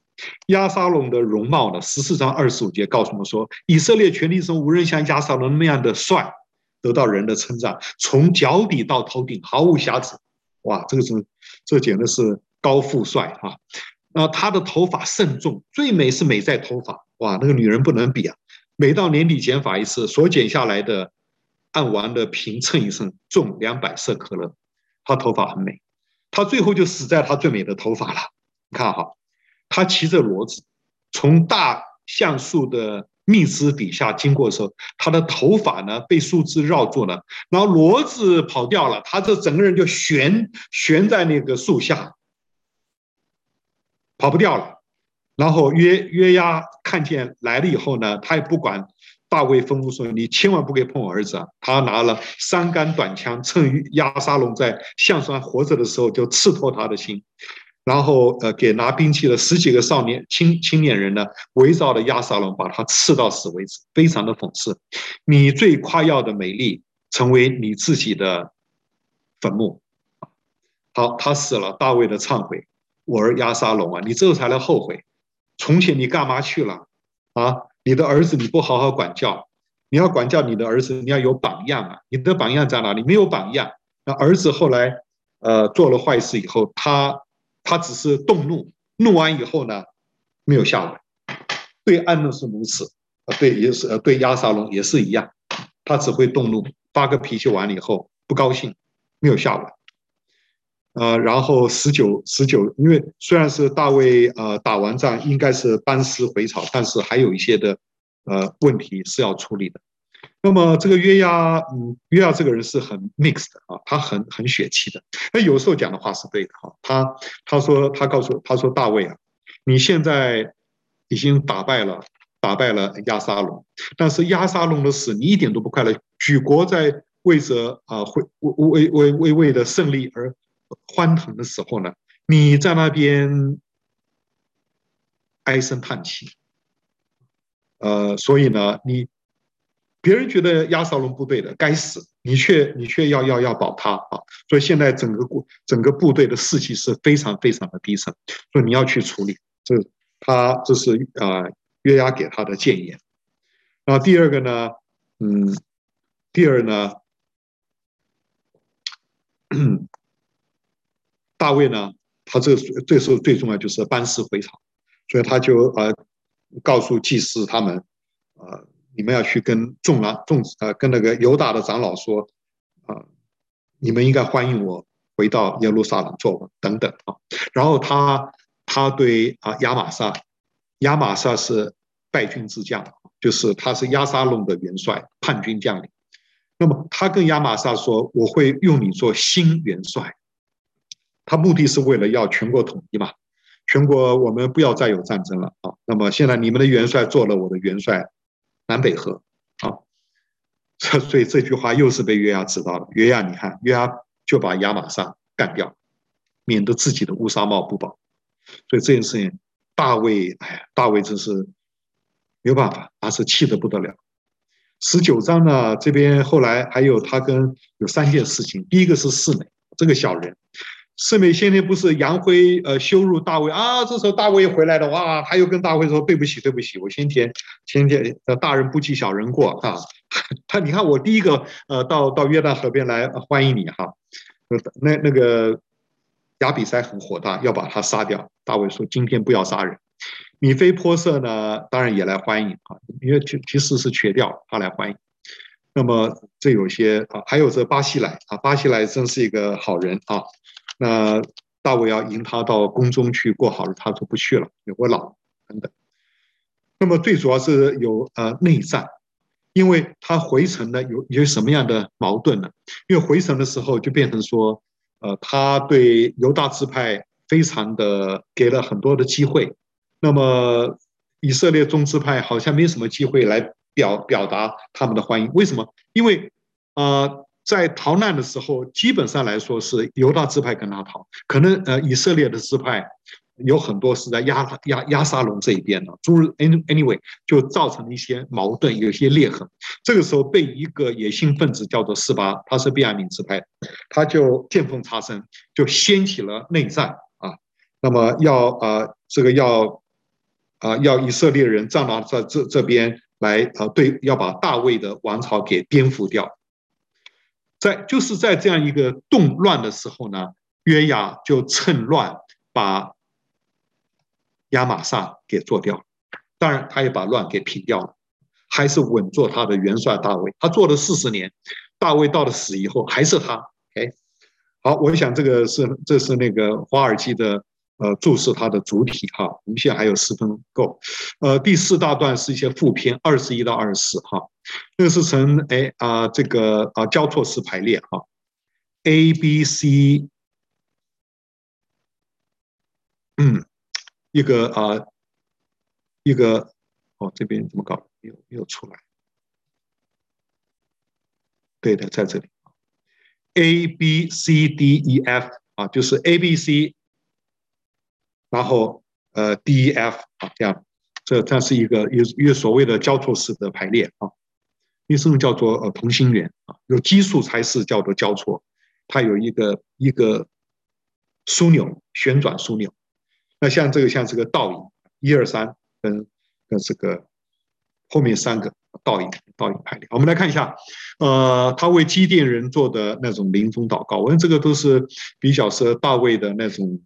亚沙龙的容貌呢？十四章二十五节告诉我们说，以色列全地中无人像亚沙龙那样的帅，得到人的称赞，从脚底到头顶毫无瑕疵。哇，这个是这简直是高富帅啊！那他的头发甚重，最美是美在头发。哇，那个女人不能比啊！每到年底剪发一次，所剪下来的按完的平称一称，重两百色克勒。他头发很美，他最后就死在他最美的头发了。你看哈。他骑着骡子，从大橡树的密枝底下经过的时候，他的头发呢被树枝绕住了，然后骡子跑掉了，他这整个人就悬悬在那个树下，跑不掉了。然后约约押看见来了以后呢，他也不管，大卫吩咐说：“你千万不可以碰我儿子啊！”他拿了三杆短枪，趁押沙龙在象山活着的时候，就刺透他的心。然后，呃，给拿兵器的十几个少年青青年人呢，围绕着亚沙龙，把他刺到死为止，非常的讽刺。你最夸耀的美丽，成为你自己的坟墓。好，他死了，大卫的忏悔，我儿亚沙龙啊，你这才来后悔，从前你干嘛去了？啊，你的儿子你不好好管教，你要管教你的儿子，你要有榜样啊，你的榜样在哪里？没有榜样。那儿子后来，呃，做了坏事以后，他。他只是动怒，怒完以后呢，没有下文。对暗嫩是如此，啊，对也是，呃，对亚沙龙也是一样，他只会动怒，发个脾气完了以后不高兴，没有下文。呃，然后十九十九，因为虽然是大卫呃打完仗应该是班师回朝，但是还有一些的呃问题是要处理的。那么这个约押，嗯，约押这个人是很 mixed 的啊，他很很血气的。那有时候讲的话是对的哈。他他说他告诉他说大卫啊，你现在已经打败了打败了亚沙龙，但是亚沙龙的死你一点都不快乐。举国在为着啊会为为为为的胜利而欢腾的时候呢，你在那边唉声叹气，呃，所以呢，你别人觉得押沙龙部队的，该死，你却你却要要要保他啊！所以现在整个部整个部队的士气是非常非常的低沉，所以你要去处理。这他这是啊约押给他的建言。那第二个呢，嗯，第二呢。大卫呢，他这这时候最重要就是班师回朝，所以他就呃告诉祭司他们，呃，你们要去跟众长众呃跟那个犹大的长老说，啊、呃，你们应该欢迎我回到耶路撒冷做王等等啊。然后他他对啊亚玛撒，亚玛撒是败军之将，就是他是押沙龙的元帅叛军将领。那么他跟亚玛撒说：“我会用你做新元帅。”他目的是为了要全国统一嘛？全国我们不要再有战争了啊！那么现在你们的元帅做了我的元帅，南北合啊！这所以这句话又是被约押知道了。约押，你看约押就把亚玛撒干掉，免得自己的乌纱帽不保。所以这件事情，大卫，哎呀，大卫真是没有办法，他是气得不得了。十九章呢，这边后来还有他跟有三件事情。第一个是示每这个小人，圣美先天不是杨辉呃羞辱大卫啊，这时候大卫回来了哇，他又跟大卫说对不起对不起，我先前先天呃大人不计小人过啊，他你看我第一个呃到到约旦河边来欢迎你哈，那那个亚比筛很火大要把他杀掉，大卫说今天不要杀人。米非波色呢，当然也来欢迎啊，因为其其实是瘸掉，他来欢迎。那么这有些啊，还有这巴西莱啊，巴西莱真是一个好人啊。那大卫要迎他到宫中去过好日，他说不去了，有我老等等。那么最主要是有呃内战，因为他回城呢有有什么样的矛盾呢？因为回城的时候就变成说，呃，他对犹大支派非常的给了很多的机会。那么以色列众支派好像没什么机会来表表达他们的欢迎，为什么？因为呃，在逃难的时候，基本上来说是犹大支派跟他逃，可能呃以色列的支派有很多是在亚亚亚沙龙这一边的，诸 anyway 就造成了一些矛盾，有些裂痕。这个时候被一个野心分子叫做示巴，他是便雅悯支派，他就见缝插针，就掀起了内战啊。那么要呃这个要。啊，要以色列人站到这这这边来啊，对，要把大卫的王朝给颠覆掉。在就是在这样一个动乱的时候呢，约押就趁乱把亚玛撒给做掉。当然，他也把乱给平掉了，还是稳坐他的元帅大卫。他做了四十年，大卫到了死以后还是他。哎，好，我想这个是这是那个华尔街的。呃，注释它的主体哈，我们现在还有十分够。呃，第四大段是一些副篇，二十一到二十四哈，那是从哎啊这个啊交错式排列哈，A B C，嗯，一个啊一个哦这边怎么搞？没有没有出来？对的，在这里，A B C D E F 啊，就是 A B C。然后，呃，D、E、F 啊，这样，这这是一个有一个所谓的交错式的排列啊，为什么叫做呃同心圆啊？有奇数才是叫做交错，它有一个一个枢纽旋转枢纽。那像这个像这个倒影，一二三跟跟这个后面三个倒影倒影排列。我们来看一下，呃，他为基甸人做的那种临终祷告，我们这个都是比较是大卫的那种。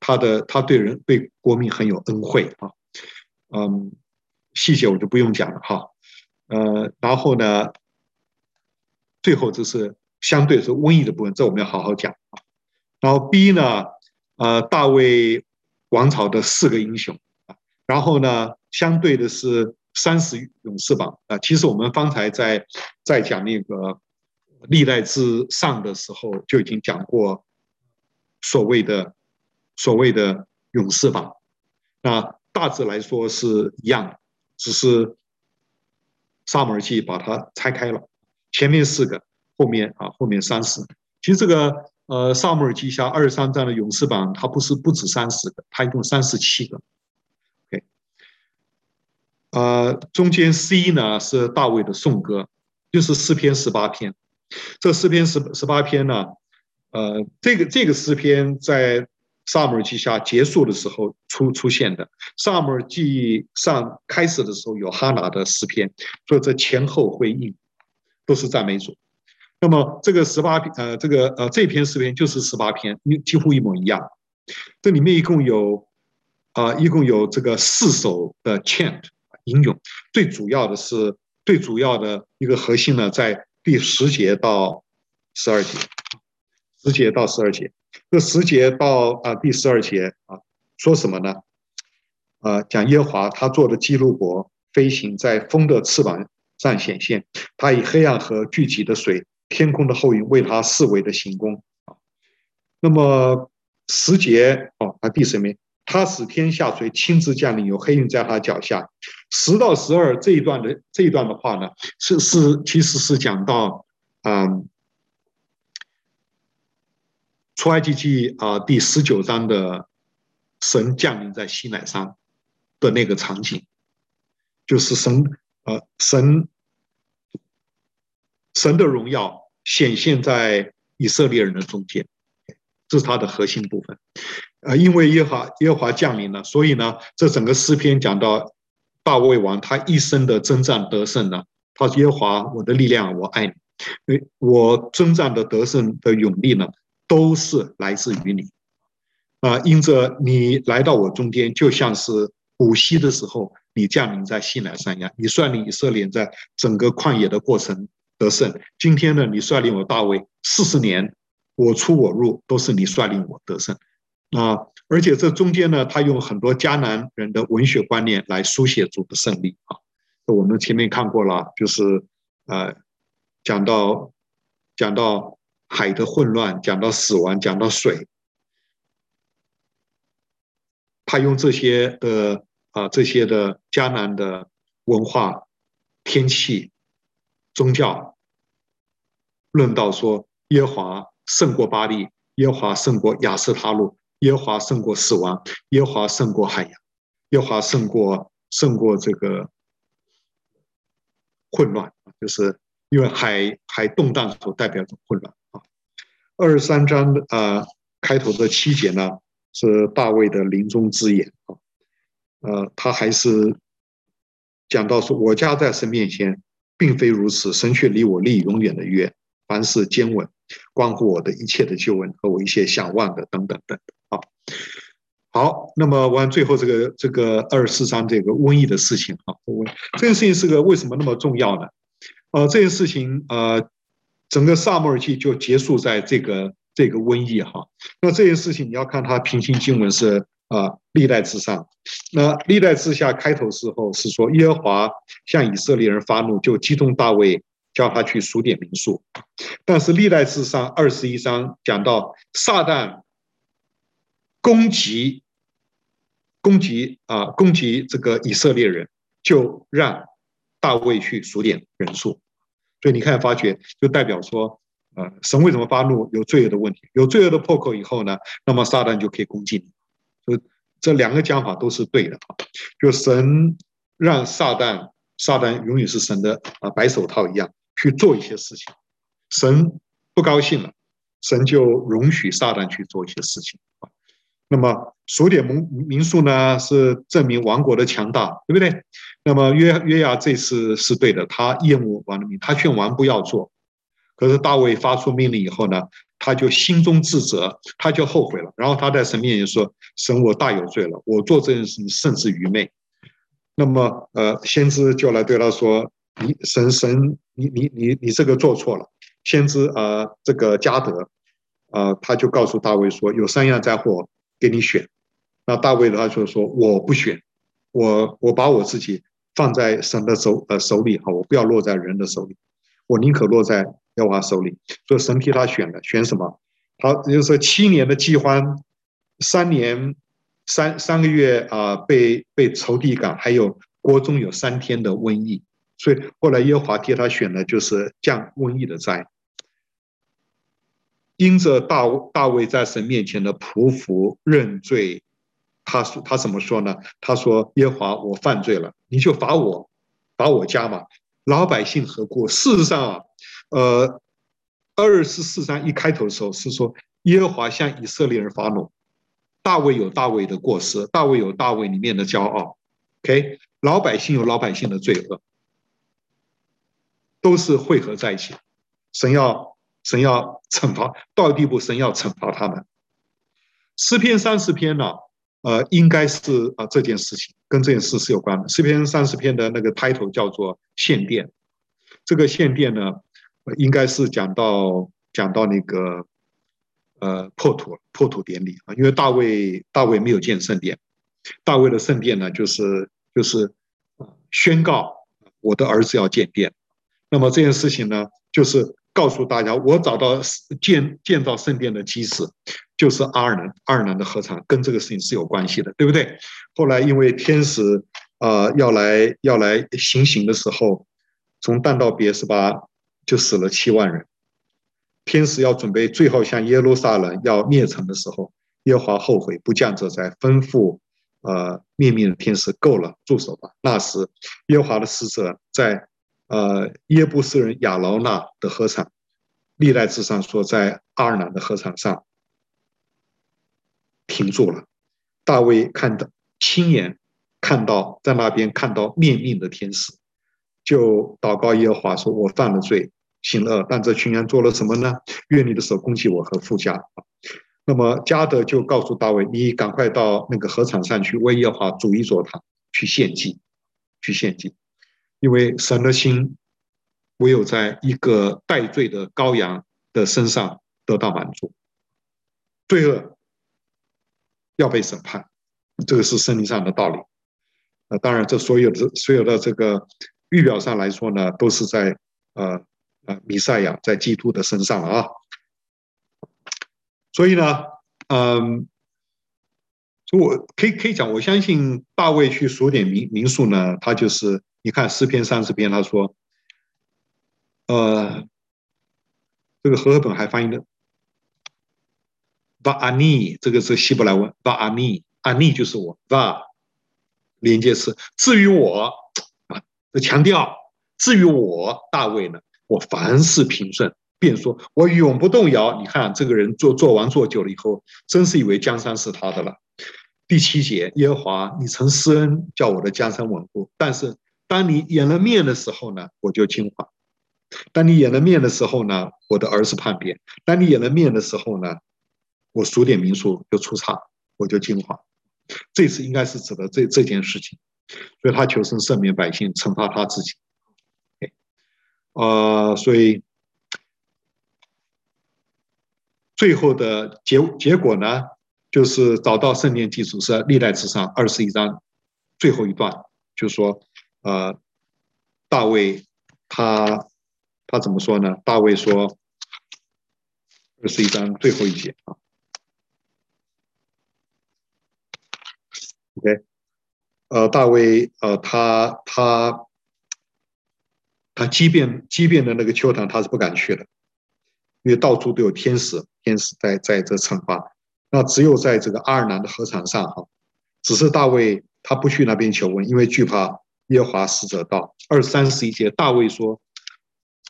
他的他对人对国民很有恩惠啊，嗯，细节我就不用讲了哈，呃，然后呢，最后就是相对是瘟疫的部分，这我们要好好讲啊。然后 B 呢，呃，大卫王朝的四个英雄啊，然后呢，相对的是三十勇士榜啊。其实我们方才在在讲那个历代之上的时候就已经讲过所谓的。所谓的勇士榜，那大致来说是一样，只是撒母耳记把它拆开了。前面四个，后面啊后面三十。其实这个呃撒母耳记下二十三章的勇士榜，它不是不止三十个，它一共三十七个。OK，呃，中间 C 呢是大卫的颂歌，就是诗篇十八篇。这诗篇十十八篇呢，呃，这个这个诗篇在撒母耳记下结束的时候出出现的。撒母耳记上开始的时候有哈拿的诗篇，所以这前后呼应，都是赞美主。那么这个十八篇，呃，这个呃这篇诗篇就是十八篇，几乎一模一样。这里面一共有啊、一共有这个四首的 chant 吟咏，最主要的是最主要的一个核心呢在。第十节到十二节，十节到十二节，这十节到啊第十二节啊，说什么呢？啊，讲耶华他做的基路伯飞行在风的翅膀上显现，他以黑暗和聚集的水，天空的厚云为他四围的行宫啊。那么十节哦，啊第十名。他使天下水亲自降临，有黑云在他脚下。十到十二这一段的这一段的话呢，是是其实是讲到，嗯，出埃及记啊第十九章的神降临在西乃山的那个场景，就是神呃神神的荣耀显现在以色列人的中间，这是它的核心部分。啊，因为耶和耶和华降临了，所以呢，这整个诗篇讲到大卫王他一生的征战得胜呢，他说耶和华我的力量，我爱你，为我征战的得胜的勇力呢，都是来自于你。啊，因着你来到我中间，就像是古稀的时候你降临在西南山一样，你率领以色列在整个旷野的过程得胜。今天呢，你率领我大卫四十年，我出我入都是你率领我得胜。啊，而且这中间呢，他用很多迦南人的文学观念来书写主的胜利啊。我们前面看过了，就是呃，讲到讲到海的混乱，讲到死亡，讲到水，他用这些的啊这些的迦南的文化、天气、宗教，论到说耶华胜过巴力，耶华胜过亚斯他录。耶华胜过死亡，耶华胜过海洋，耶华胜过胜过这个混乱，就是因为海海动荡所代表的混乱。二十三章啊开头的七节呢是大卫的临终之言啊，呃，他还是讲到说：“我家在神面前，并非如此，神却离我立永远的约，凡事坚稳。”关乎我的一切的救恩和我一切想望的等等等等啊，好，那么完最后这个这个二十四章这个瘟疫的事情啊，这件事情是个为什么那么重要呢？呃，这件事情呃，整个撒母耳记就结束在这个这个瘟疫哈。那这件事情你要看它平行经文是啊，历代之上，那历代之下开头时候是说耶和华向以色列人发怒，就击中大卫。叫他去数点民数，但是历代志上二十一章讲到撒旦攻击攻击啊攻击这个以色列人，就让大卫去数点人数，所以你看发觉就代表说，呃，神为什么发怒？有罪恶的问题，有罪恶的破口以后呢，那么撒旦就可以攻击你，就这两个讲法都是对的啊，就神让撒旦，撒旦永远是神的啊白手套一样。去做一些事情，神不高兴了，神就容许撒旦去做一些事情啊。那么数点民民数呢，是证明王国的强大，对不对？那么约约押这次是对的，他厌恶王的命，他劝王不要做。可是大卫发出命令以后呢，他就心中自责，他就后悔了。然后他在神面前说：“神，我大有罪了，我做这件事甚是愚昧。”那么呃，先知就来对他说。你神神，你你你你这个做错了。先知啊、呃，这个迦得啊、呃，他就告诉大卫说，有三样灾祸给你选。那大卫他就说，我不选，我我把我自己放在神的手呃手里哈，我不要落在人的手里，我宁可落在耶和华手里。所以神替他选了，选什么？好，也就是说七年的饥荒，三年三三个月啊、被被仇敌赶，还有国中有三天的瘟疫。所以后来耶和华替他选的就是降瘟疫的灾。因着大大卫在神面前的匍匐认罪，他说他怎么说呢？他说耶和华，我犯罪了，你就罚我，罚我家嘛。老百姓何过？事实上啊，呃，二十四章一开头的时候是说耶和华向以色列人发怒，大卫有大卫的过失，大卫有大卫里面的骄傲，OK，老百姓有老百姓的罪恶，都是汇合在一起，神要神要惩罚，到地步神要惩罚他们。诗篇三十篇呢，呃，应该是啊这件事情。跟这件事是有关的。诗篇三十篇的那个 title 叫做献殿，这个献殿呢，应该是讲到讲到那个呃破土破土典礼啊，因为大卫大卫没有建圣殿，大卫的圣殿呢就是就是宣告我的儿子要建殿，那么这件事情呢就是。告诉大家，我找到建建造圣殿的基石，就是阿尔南阿尔南的禾场，跟这个事情是有关系的，对不对？后来因为天使啊、呃、要来要来行刑的时候，从但到别是巴就死了七万人。天使要准备最后向耶路撒冷要灭城的时候，耶华后悔不降者灾，吩咐呃灭命的天使够了，住手吧。那时耶华的使者在。呃，耶布斯人亚劳纳的禾场，历代志上说，在阿尔南的禾场上停住了。大卫看到，亲眼看到，在那边看到灭命的天使，就祷告耶和华说：“我犯了罪，行了恶，但这群人做了什么呢？愿你的手攻击我和富家。”那么加得就告诉大卫：“你赶快到那个禾场上去，为耶和华筑一座坛，去献祭，去献祭。”因为神的心，唯有在一个带罪的羔羊的身上得到满足，罪恶要被审判，这个是圣经上的道理。呃，当然，这所有的所有的这个预表上来说呢，都是在呃呃弥赛亚在基督的身上了啊。所以呢，嗯，所以我可以可以讲，我相信大卫去数点民民数呢，他就是。你看诗篇三十篇，他说：“呃，这个和合本还翻译的‘巴阿尼’，这个是希伯来文‘巴阿尼’，阿尼就是我，巴连接词。至于我啊，强调，至于我大卫呢，我凡事平顺，便说我永不动摇。你看这个人做做完做久了以后，真是以为江山是他的了。第七节，耶和华，你曾施恩，叫我的江山稳固，但是。”当你演了面的时候呢，我就惊慌；当你演了面的时候呢，我的儿子叛变；当你演了面的时候呢，我数点民数就出差，我就惊慌。这次应该是指的这这件事情，所以他求生赦免百姓，惩罚他自己。呃，所以最后的结结果呢，就是找到圣殿记述是历代之上二十一章最后一段，就说。呃，大卫他他怎么说呢？大卫说，二十一章最后一节啊。OK，呃，大卫呃，他他他即便即便的那个邱坛，他是不敢去的，因为到处都有天使，天使在在这惩罚。那只有在这个阿尔南的河场上哈，只是大卫他不去那边求问，因为惧怕。耶华使者到二三十一节，大卫说：“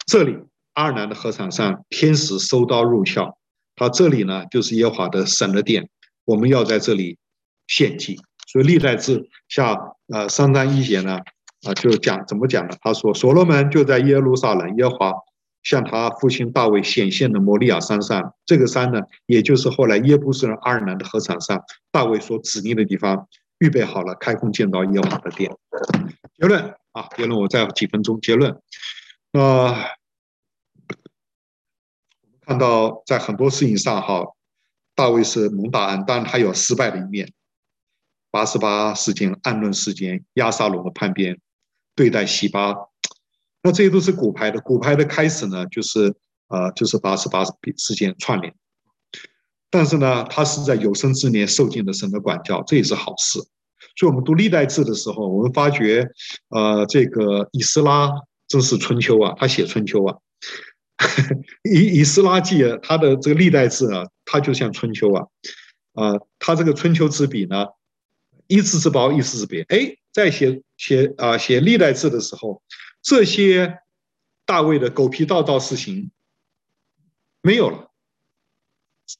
这里阿尔南的河场上，天使收刀入鞘。他这里呢，就是耶华的神的殿，我们要在这里献祭。所以历代志下呃三章一节呢，啊、就讲怎么讲呢？他说所罗门就在耶路撒冷，耶华向他父亲大卫显现的摩利亚山上，这个山呢，也就是后来耶布斯人阿尔南的河场上，大卫所指定的地方。”预备好了，开工建造耶华的殿。结论啊，结论我再几分钟。结论，呃，看到在很多事情上哈，大卫是蒙大恩，当然他有失败的一面。八十八事件、暗论事件、押沙龙的叛变、对待西巴，那这些都是骨牌的。骨牌的开始呢，就是呃，就是八十八事件串联。但是呢，他是在有生之年受尽了神的管教，这也是好事。所以我们读历代志的时候，我们发觉，呃，这个以斯拉真是春秋啊，他写春秋啊，以以斯拉记啊，他的这个历代志啊，他就像春秋啊，啊、他这个春秋之笔呢，一字之薄，一字之别。哎，在写写啊写历代志的时候，这些大卫的狗皮道道事情没有了，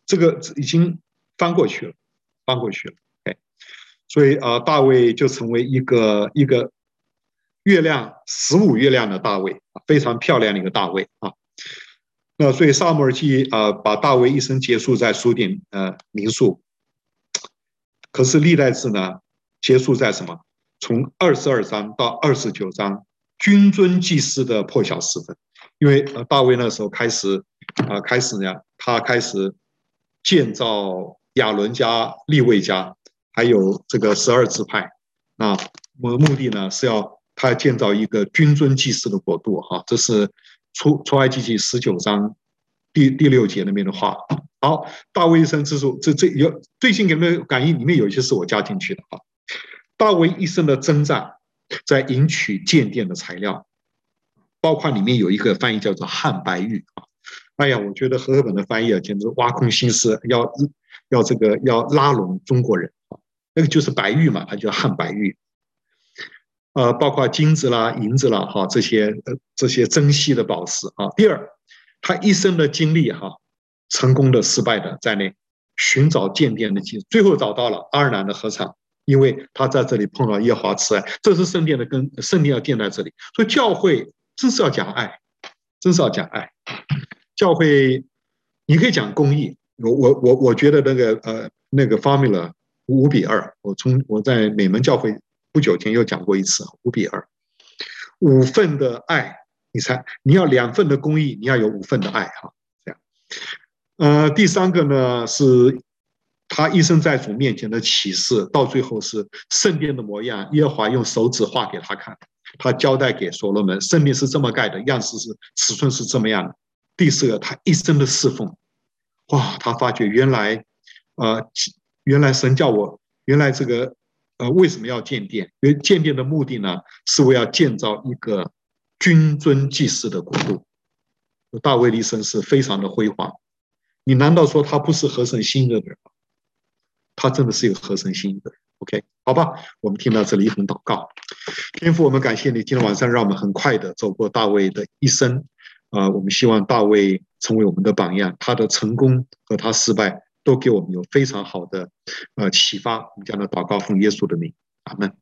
这个已经翻过去了，翻过去了。所以啊，大卫就成为一个一个月亮十五月亮的大卫，非常漂亮的一个大卫啊。那所以撒母耳记啊，把大卫一生结束在书店呃民宿。可是历代志呢，结束在什么？从二十二章到二十九章，君尊祭司的破晓时分。因为呃大卫那时候开始啊，开始呢，他开始建造亚伦家、利未家。还有这个十二支派，啊，我的目的呢是要他建造一个君尊祭祀的国度哈，这是出出埃及记十九章第第六节那边的话。好，大卫一生之书，这这有最近给你们感应里面有一些是我加进去的哈。大卫一生的征战，在迎取建殿的材料，包括里面有一个翻译叫做汉白玉啊。哎呀，我觉得和合本的翻译啊，简直挖空心思要要这个要拉拢中国人。那个就是白玉嘛，它叫汉白玉，呃，包括金子啦、银子啦，哈，这些呃这些珍稀的宝石啊。第二，他一生的经历哈，成功的、失败的在内，寻找建殿的记，最后找到了阿尔南的合场，因为他在这里碰到耶华慈爱，这是圣殿的根，圣殿要建在这里，所以教会真是要讲爱，真是要讲爱，教会你可以讲公益，我我我我觉得那个呃那个 formula。五比二，我从我在美门教会不久前又讲过一次，五比二，五份的爱，你猜你要两份的公益，你要有五份的爱哈，这样。呃，第三个呢是他一生在主面前的启示，到最后是圣殿的模样，耶和华用手指画给他看，他交代给所罗门，圣殿是这么盖的，样式是尺寸是这么样的。第四个，他一生的侍奉，哇，他发觉原来，呃。原来神叫我，原来这个，呃，为什么要建殿？因为建殿的目的呢，是为要建造一个君尊祭司的国度。大卫的一生是非常的辉煌。你难道说他不是合神心意的人吗？他真的是一个合神心意的人。OK，好吧，我们听到这里一同祷告。天父，我们感谢你，今天晚上让我们很快的走过大卫的一生。啊、我们希望大卫成为我们的榜样，他的成功和他失败。都给我们有非常好的呃启发，我们将来祷告奉耶稣的名，阿门。